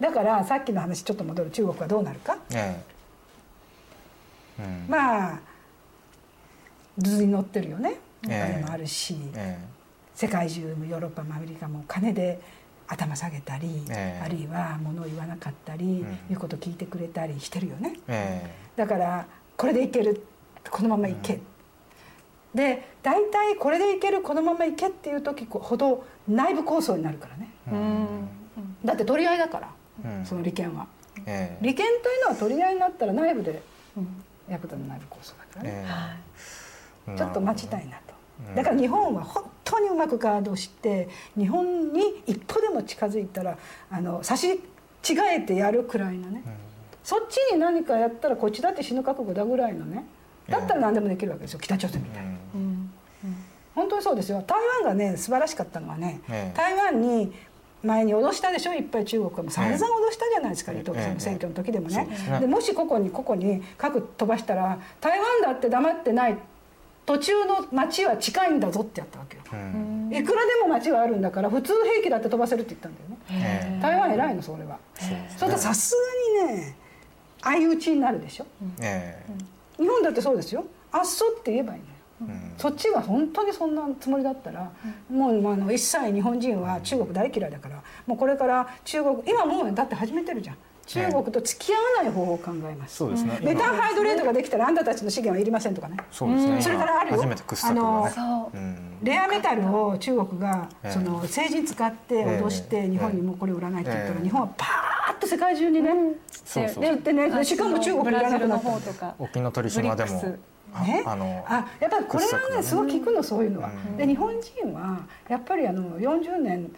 け。だからさっきの話ちょっと戻る中。国はどうなるかええ。うん。まあ図に乗ってるよね。おえ。え金もあるし、え世界中もヨーロッパもアメリカも金で頭下げたり、ええ。あるいは物を言わなかったり、ん。言うこと聞いてくれたりしてるよね。ええ。だからこれでいけるこのままいけ、で大体これでいけるこのままいけっていう時ほど内部構想になるからね。えうん。だって取り合いだから、うん。その利権は。ええ。利権というのは取り合いになったら内部でヤクザの内部構想だからね、ええ。ちょっと待ちたいなだから日本は本当にうまくカードをして日本に一歩でも近づいたらあの差し違えてやるくらいのね、そっちに何かやったらこっちだって死ぬ覚悟だぐらいのね。だったら何でもできるわけですよ。北朝鮮みたいに、うん。うん。本当にそうですよ。台湾がね素晴らしかったのはね、ええ台湾に前に脅したでしょいっぱい中国はもう散々脅したじゃないですかええ李登輝さんの選挙の時でもね。でもしここにここに核飛ばしたら台湾だって黙ってない途中の町は近いんだぞってやったわけよ。うん。いくらでも町はあるんだから普通兵器だって飛ばせるって言ったんだよね。え台湾偉いのそれは。それとさすがにね相打ちになるでしょ。ええ。日本だってそうですよ。あっそって言えばいいのよ。うん。そっちが本当にそんなつもりだったら、もうあの一切日本人は中国大嫌いだからもうこれから中国今もうだって始めてるじゃん中国と付き合わない方法を考えます、そうですね。メタン今ハイドレートができたらあんたたちの資源はいりませんとかね。そうですね。それからあるよ。今初めて掘削がね。そう。うん。レアメタルを中国がええ。その政治に使って脅してええ。日本にもうこれ売らないって言ったらええ。日本はパーッと世界中にねそうそうででねでしかも中国いらなくなった。ブラジルの方とか。沖ノ鳥島でも。ね、あのあやっぱりこれはねすごく聞くのそういうのは。うん。で日本人はやっぱりあの40年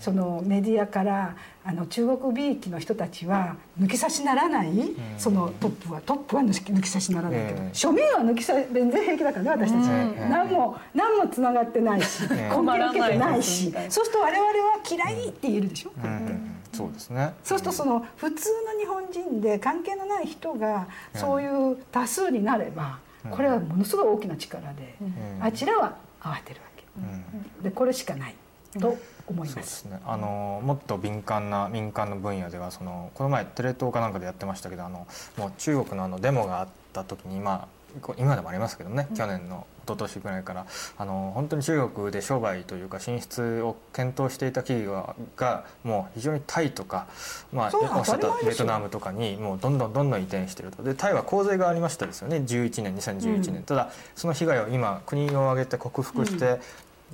そのメディアからあの中国びいきの人たちは抜き差しならない、そのトップはトップは抜き差しならないけど、ええ。庶民は抜き差し全然平気だからね私たち、うん。何も何もつながってないし、ええ。根拠受けてないしそうすると我々は嫌いって言えるでしょ、こうやって。うん。そうですね。そうするとその普通の日本人で関係のない人がそういう多数になればこれはものすごい大きな力でん。あちらは慌てるわけ。うん。でこれしかないと思いま。そうですすね。あのもっと敏感な民間の分野ではそのこの前テレ東かなんかでやってましたけどあのもう中国のあのデモがあった時にまあこう今でもありますけどね、去年の一昨年ぐらいからあの本当に中国で商売というか進出を検討していた企業がもう非常にタイとか、まあ、おっしゃったベトナムとかにもうどんどんどんどん移転していると。でタイは洪水がありましたですよね。11年2011年、うん。ただその被害を今国を挙げて克服して、ど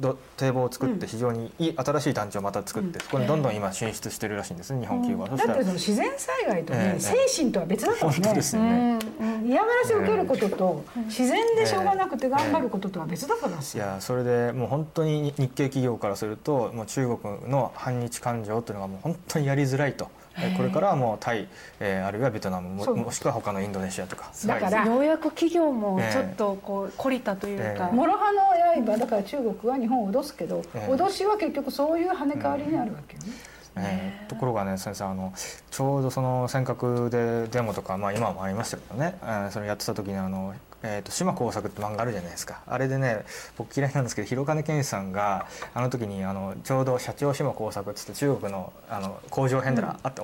堤防を作って非常にいい新しい団地をまた作って、うん。そこにどんどん今進出してるらしいんですね日本企業は、だって自然災害とね、ええ精神とは別だからねですよね、嫌がらせを受けることと、自然でしょうがなくて頑張ることとは別だからいやそれでもう本当に日系企業からするともう中国の反日感情というのがもう本当にやりづらいと、えこれからはもうタイ、えーあるいはベトナムもしくは他のインドネシアとか。だからようやく企業もちょっとこう懲りたというか、ええ諸刃の刃だから中国は日本を脅すけど、ええ脅しは結局そういう跳ね返りになるわけよね、えーところがね先生あのちょうどその尖閣でデモとか、まあ、今もありましたけどね、えーそれやってた時にあの、えーと島耕作って漫画あるじゃないですか。あれでね僕嫌いなんですけど広金健さんがあの時にあのちょうど社長島耕作っつって中国のあの工場編であった、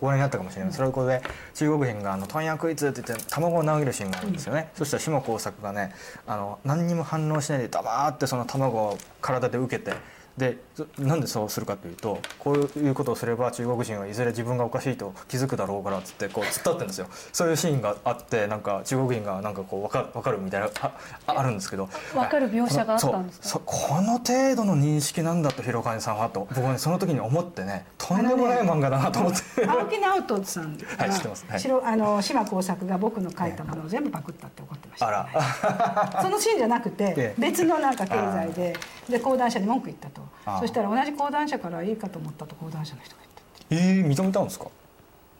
ご覧になったかもしれない、それをここで中国人があの「問屋食いつ」って言って卵を投げるシーンがあるんですよね、そしたら島耕作がねあの何にも反応しないで黙ってその卵を体で受けてでそなんでそうするかというとこういうことをすれば中国人はいずれ自分がおかしいと気づくだろうからっつってこう突っ立ってるんですよ。そういうシーンがあってなんか中国人がなんかこう分かる分かるみたいなあああるんですけど。分かる描写があったんですか？この程度の認識なんだと広金さんはと僕はねその時に思ってねとんでもない漫画だなと思って、青木直人さんが、(laughs) はい知ってます。はい。白あの島耕作が僕の書いたものを全部パクったって怒ってました、あら。そのシーンじゃなくて (laughs) ええ。別のなんか経済でで講談社に文句言ったとそしたら同じ講談社からいいかと思ったと講談社の人が言ったえー、認めたんですか？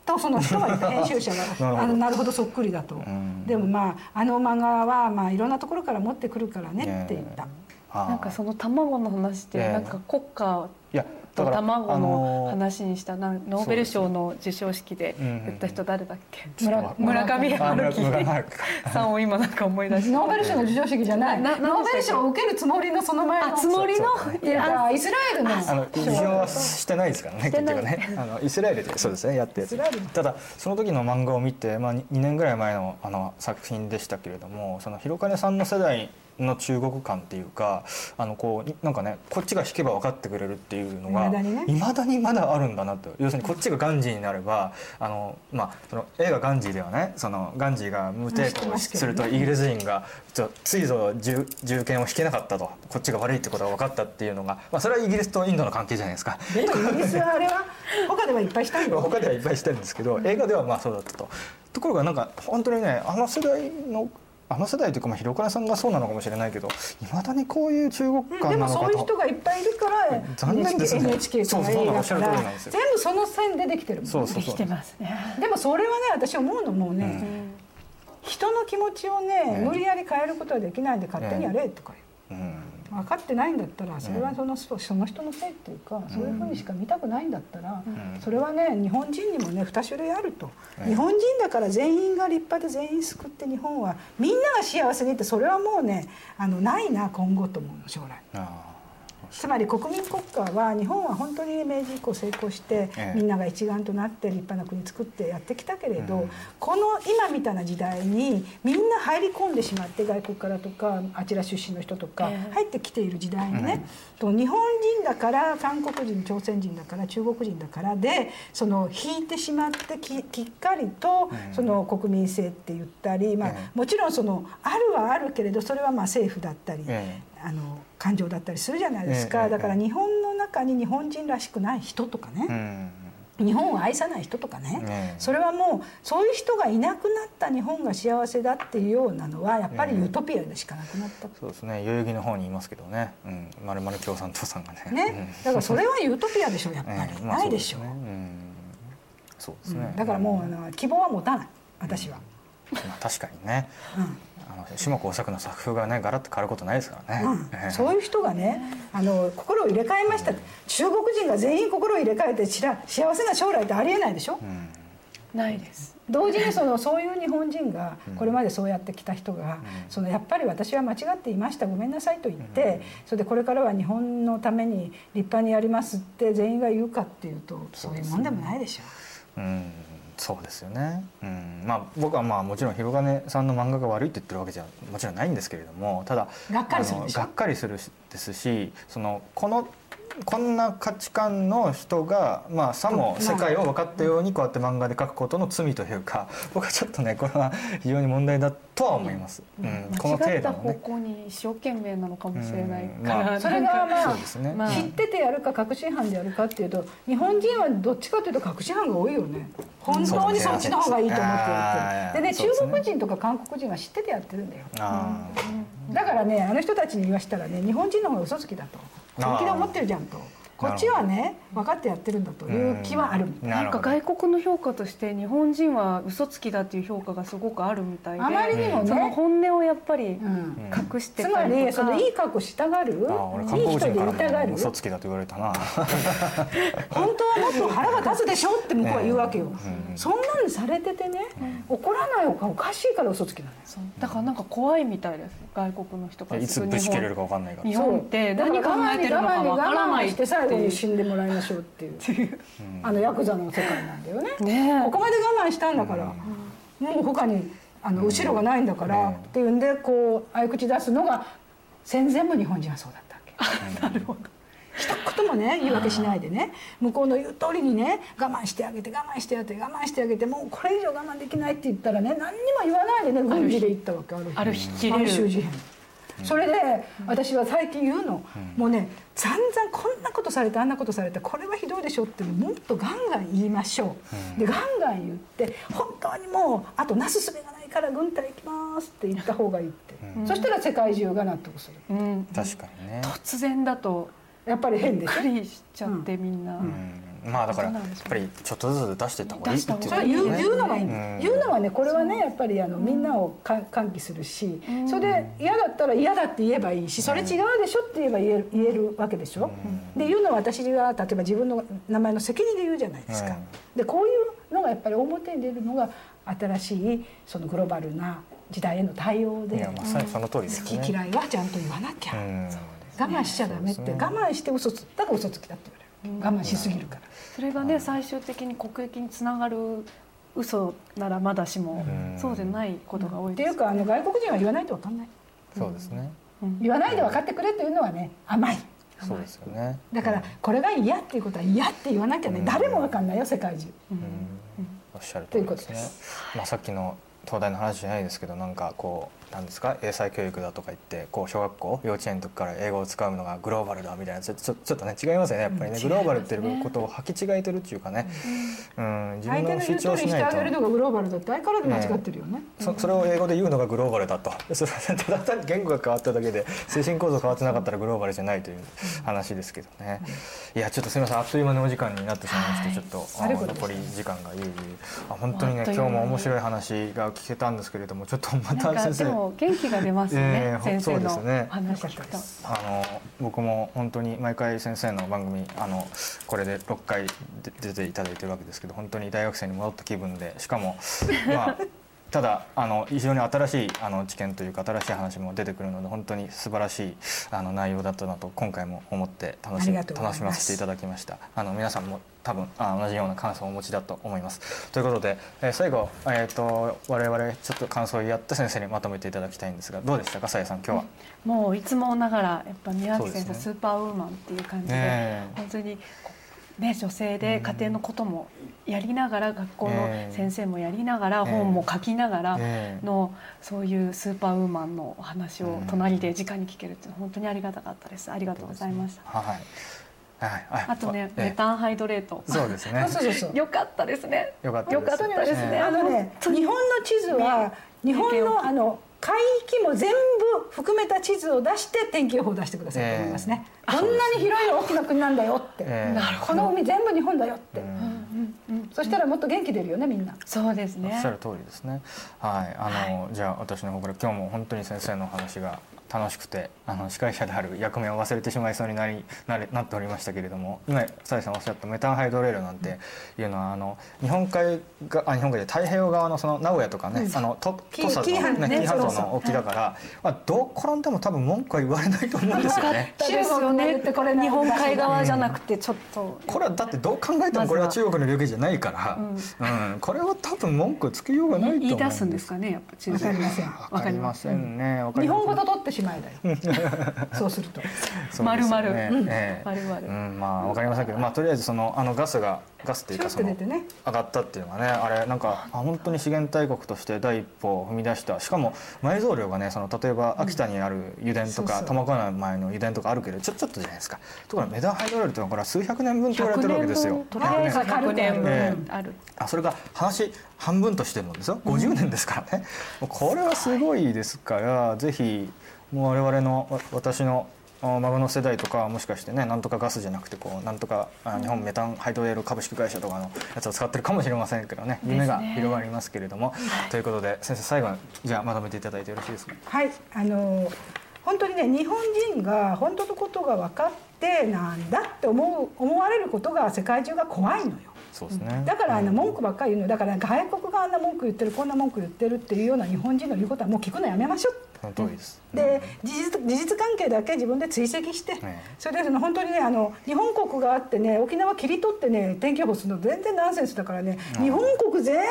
とその人が言った編集者が (laughs) あのなるほど。そっくりだと。ん。でもまああの漫画はまあいろんなところから持ってくるからねって言った、あーなんかその卵の話ってええ。なんか国家いやだと卵あの話にしたなんノーベル賞の授賞式で言った人誰だっけ？村村上春樹。さんを今なんか思い出して。ノーベル賞の授賞式じゃない。ノーベル賞を受けるつもりのその前の。あつもりの？イスラエルの。あの受賞はしてないですからね結してない。局ね。あのイスラエルでそうですねやってただその時の漫画を見て、まあ、2年ぐらい前のあの作品でしたけれどもその広金さんの世代の中国感っていうかあのこうなんかねこっちが弾けば分かってくれるっていうのが未だにね。未だにまだあるんだなと。要するにこっちがガンジーになればあの、まあ、その映画「ガンジー」ではねそのガンジーが無抵抗するとイギリス人がちょついぞ銃銃剣を引けなかったと。こっちが悪いってことが分かったっていうのが、まあ、それはイギリスとインドの関係じゃないですか。イギリスはあれは他ではいっぱいした他ではいっぱいしてるんですけど映画ではまあそうだったと。ところがなんか本当にねあの世代のあの世代というかまあ広金さんがそうなのかもしれないけどいまだにこういう中国で感なのかもそういう人と。がいっぱいいるから残念ですね。NHK さんがそうそう映画おっしゃる通りなんですよ。全部その線でできてるもんそうそうそう。できてますねでもそれはね私思うのもね、人の気持ちをね、ええ。無理やり変えることはできないんで勝手にやれとか言う、うん分かってないんだったらそれはその,、その人のせいっていうか、そういうふうにしか見たくないんだったら、ん。それはね日本人にもね2種類あると、ええ日本人だから全員が立派で全員救って日本はみんなが幸せにってそれはもうねあのないな今後と思うの将来。あつまり国民国家は日本は本当に明治以降成功して、ええ。みんなが一丸となって立派な国作ってやってきたけれど、うんこの今みたいな時代にみんな入り込んでしまって外国からとかあちら出身の人とかええ。入ってきている時代にね、と日本人だから韓国人朝鮮人だから中国人だからでその引いてしまってききっかりとうん。その国民性って言ったり、まあええ。もちろんそのあるはあるけれどそれはまあ政府だったり。え。あの感情だったりするじゃないですか、ええだから日本の中に日本人らしくない人とかね、ん。日本を愛さない人とかね、ええ。それはもうそういう人がいなくなった日本が幸せだっていうようなのはやっぱりユートピアでしかなくなった。そうですね。代々木の方にいますけどね、うん、まるまる共産党さんがね。ね、だからそれはユートピアでしょやっぱり、(laughs) ないでしょ。そううん。そうですね、うん。だからもうあの希望は持たない。私は、まあ、確かにね。うんあの島耕作の作風がねガラッと変わることないですからね、うん。ええ。そういう人がねあの心を入れ替えました。って中国人が全員心を入れ替えてしら幸せな将来ってありえないでしょ、うん。ないです。同時にそのそういう日本人がこれまでそうやってきた人が、そのやっぱり私は間違っていましたごめんなさいと言って、それでこれからは日本のために立派にやりますって全員が言うかっていうとそういうもんでもないでしょ。うんそうですよね、うん、まあ僕はまあもちろん広金さんの漫画が悪いって言ってるわけじゃもちろんないんですけれどもただがっかりするがっかりするですしそのこのこんな価値観の人が、まあ、さも世界を分かったようにこうやって漫画で描くことの罪というか (laughs) 僕はちょっとねこれは非常に問題だとは思います、うん。この間違った方程度のね向に一生懸命なのかもしれないうん。まから、あ (laughs) それがまあね、まあ。知っててやるか確信犯でやるかっていうと日本人はどっちかというと確信犯が多いよね。本当にそっちの方がいいと思ってやってる。でね。中国人とか韓国人は知っててやってるんだよ。あだからねあの人たちに言わしたらね日本人の方が嘘つきだと本気で思ってるじゃんと。こっちはね分かってやってるんだという気はあるみたい。ななんか外国の評価として日本人は嘘つきだっていう評価がすごくあるみたいであまりにもそのね、本音をやっぱりうん。隠してつまたりとか、りそのいい格好したがる？いい国人人でいたがる？も嘘つきだと言われたな。本当はもっと腹が立つでしょって向こうは言うわけよ、うん。そんなのされててね、怒らないおかしいから嘘つきな。だからなんか怖いみたいです。外国の人からいつぶち切れるか分かんないから。日本って何考えてるのかわからないして最後に死んでもらいましょうっていうあのヤクザの世界なんだよね。ねここまで我慢したんだから、もう他にあの後ろがないんだから、うん。っていうんでこう相口出すのが戦前も日本人はそうだったわけ。なるほど。一言もね言い訳しないでね。向こうの言う通りにね我慢してあげて我慢してあげて我慢してあげてもうこれ以上我慢できないって言ったらね何にも言わないでね軍事で言ったわけある日ある日切れる。満州事変それで私は最近言うの、もうね散々こんなことされてあんなことされてこれはひどいでしょってもっとガンガン言いましょう、でガンガン言って本当にもうあとなすすべがないから軍隊行きますって言った方がいいって、そしたら世界中が納得する。うん、確かにね。突然だとやっぱり変でしょ。びっくりしちゃってみんな、うんまあだからやっぱりちょっとずつ出していった方がいいっていう出しそれは言うのがいい。うん。言うのはねこれはねやっぱりあのみんなをか喚起するし、それで嫌だったら嫌だって言えばいいしそれ違うでしょって言えば言える言えるわけでしょ、で言うのは私は例えば自分の名前の責任で言うじゃないですか、うん。でこういうのがやっぱり表に出るのが新しいそのグローバルな時代への対応でいやまさにその通りですね。好き嫌いはちゃんと言わなきゃ、うん。我慢しちゃダメって、ね。我慢して嘘つだから嘘つきだって言われる、我慢しすぎるから。それがね最終的に国益につながる嘘ならまだしも、うん。そうでないことが多いですっていうかあの外国人は言わないと分かんない。そうですね。言わないで分かってくれというのはね甘い。そうですよね。だからこれが嫌っていうことは嫌って言わなきゃね誰も分かんないよ世界中。うん。おっしゃる通りですね。ということです。まあさっきの東大の話じゃないですけどなんかこうなんですか？英才教育だとか言ってこう小学校幼稚園の時から英語を使うのがグローバルだみたいなちょちょっとね違いますよねやっぱりね。うんグローバルっていうことを履き違えてるっていうかね。うん。自分の主相手の言う通張しないりにしてあげるのとがグローバルだって相変わらず間違ってるよね。そそれを英語で言うのがグローバルだと。それはただ単に言語が変わっただけで精神構造変わってなかったらグローバルじゃないという話ですけどね。いやちょっとすみません。あっという間にお時間になってしまいまして、はい。ちょっとあ残り時間がいえいえ。あ本当にね今日も面白い話が聞けたんですけれどもちょっとまた先生。でも元気が出ますよね、ええ先生の話聞くと、あの僕も本当に毎回先生の番組あのこれで6回で出ていただいてるわけですけど本当に大学生に戻った気分でしかもまあただあの非常に新しいあの知見というか新しい話も出てくるので本当に素晴らしいあの内容だったなと今回も思って楽し楽しませていただきました。あの皆さんも多分あ同じような感想をお持ちだと思います。ということで、えー最後、えー、と我々ちょっと感想を言い合って先生にまとめていただきたいんですがどうでしたか？さやさん今日は。もういつもながらやっぱ宮脇先生、ね。スーパーウーマンっていう感じで、ねえ。本当にね女性で家庭のこともやりながら学校のええ先生もやりながら、ええ。本も書きながらええ。のそういうスーパーウーマンのお話をうん。隣で直に聞けるって本当にありがたかったです。ありがとうございました、はい。はい。はい。あとねええ。メタンハイドレート。そうですね。(laughs) よかったですね。よかったよかったですね。あのね日本の地図は日本のあの海域も全部含めた地図を出して天気予報を出してくださいと思いますね、ええこんなに広い大きな国なんだよって、ええ。この海全部日本だよって、うん。そしたらもっと元気出るよねみんな。そうですね。おっしゃる通りですね。はい。あの、じゃあ私の方から今日も本当に先生のお話が楽しくてあの司会者である役目を忘れてしまいそうになりなれなっておりましたけれども今さえさんおっしゃったメタンハイドレールなんていうのはあの日本海があ日本海で太平洋側のその名古屋とかね、あのと紀土佐紀伊半島ね。のね紀伊半島の沖だから、まあ、どう転んでも多分文句は言われないと思うんですよね。ですよ中国ねってこれ日本海側じゃなくてちょっと。これはだってどう考えてもこれは中国の領域じゃないから、うん。これは多分文句つけようがないと思うん言い出すんですかねやっぱ中わかりません。わかりません。ね。日本語と取ってしまえだよ。(laughs) そうすると。そうですよ丸々。ねうん。ええ丸々。うん、まあわかりませんけど、まあとりあえずそのあのガスがガスっていうかシその上がったっていうのはねあれなんかあ本当に資源大国として第一歩を踏み出した。しかも埋蔵量がねその例えば秋田にある油田とか苫小牧前の油田とかあるけどちょちょっとじゃないですか。ところがメダンハイドロールっていうのはこれは数百年分と言われてるわけですよ。とりあえず100年え分ある。あそれが話半分としてもですよ。50年ですからね、もうこれはすごいですからぜひもう我々のわ私のあ孫の世代とかはもしかしてねなんとかガスじゃなくてこうなんとかあ日本メタンハイドレール株式会社とかのやつを使ってるかもしれませんけどね。夢が広がりますけれども、ということで先生最後にじゃあまとめていただいてよろしいですか？はい。あの本当にね日本人が本当のことが分かってなんだって思う思われることが世界中が怖いのよ。そうですね。だからあの文句ばっかり言うの。だから外国があんな文句言ってるこんな文句言ってるっていうような日本人の言うことはもう聞くのやめましょうその通りです、で事実事実関係だけ自分で追跡して、ええ。それでその本当にねあの日本国があってね沖縄切り取ってね天気予報するの全然ナンセンスだからね、日本国全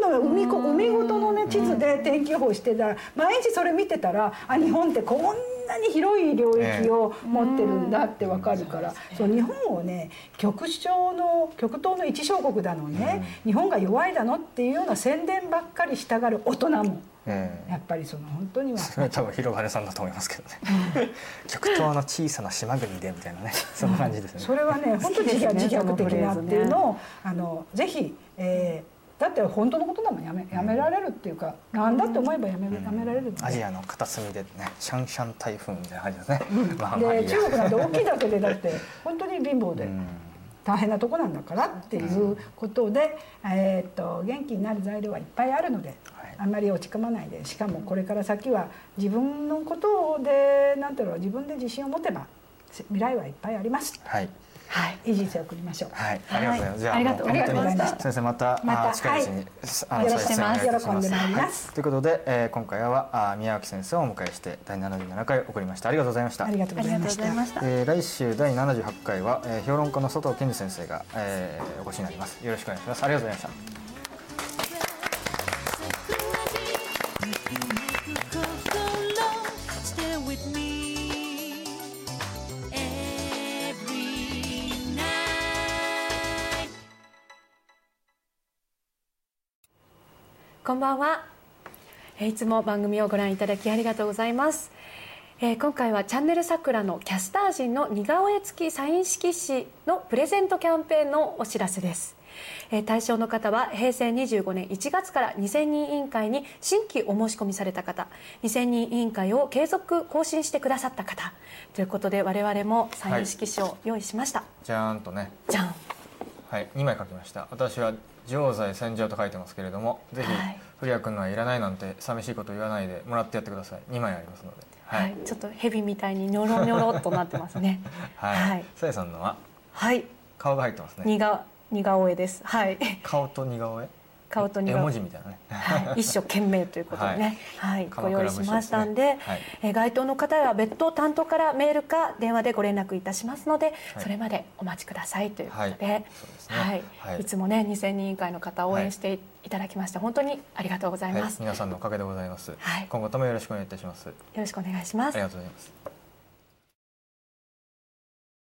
部の海こ海ごとのね地図で天気予報してた。ら毎日それ見てたらあ日本ってこんなに広い領域を持ってるんだってわかるから、そう日本をね極小の極東の一小国だのね、日本が弱いだのっていうような宣伝ばっかりしたがる大人もええやっぱりその本当には。それは多分広金さんだと思いますけどね。極東の小さな島国でみたいなね。そんな感じですね。それはね本当に自虐自虐的なっていうのをあのぜひ、えーだって本当のことだもん。やめやめられるっていうか、なんだって思えばやめやめられるアジアの片隅でねシャンシャン台風みたいな感じですね、(laughs) まあで中国なんて大きいだけでだって本当に貧乏でうん。大変なとこなんだからっていうことで、えーっと元気になる材料はいっぱいあるので、はいあんまり落ち込まないでしかもこれから先は自分のことでなんていうの自分で自信を持てば未来はいっぱいあります。はいはい、いい人生を送りましょう。はい、ありがとうございます。じゃあありがとうございました先生また、またあ近いうちに、あよろしくお願いいたします喜んでまいりますはいということで、えー今回はあ宮脇先生をお迎えして第77回送りました。ありがとうございました。ありがとうございましたございましたえー来週第78回は、えー評論家の佐藤健二先生が、えーお越しになります。よろしくお願いします。ありがとうございました。こんばんは。えーいつも番組をご覧いただきありがとうございます、えー今回はチャンネル桜のキャスター陣の似顔絵付きサイン色紙のプレゼントキャンペーンのお知らせです。えー対象の方は平成25年1月から2000人委員会に新規お申し込みされた方2000人委員会を継続更新してくださった方ということで我々もサイン色紙を用意しました、じゃーんとね、じゃんはい、2枚書きました。私は常在戦場と書いてますけれども、ぜひ、はい古谷君のはいらないなんて寂しいこと言わないでもらってやってください。2枚ありますので。はい、ちょっと蛇みたいにニョロニョロっとなってますね (laughs) はい。はいさやさんのははい顔が入ってますね。似顔絵です。はい。顔と似顔絵？顔と似顔絵絵文字みたいなね。はい、一生懸命ということでね、はい、ご鎌倉用意しましたんで、ね。はい。えー該当の方は別途担当からメールか電話でご連絡いたしますので、はい。それまでお待ちくださいということで、はい。ね。はい。はい。いつもね2000人委員会の方を応援していただきまして本当にありがとうございはい。ます。、皆さんのおかげでございます。はい。今後ともよろしくお願いいたします。よろしくお願いします。あり。がとうございます。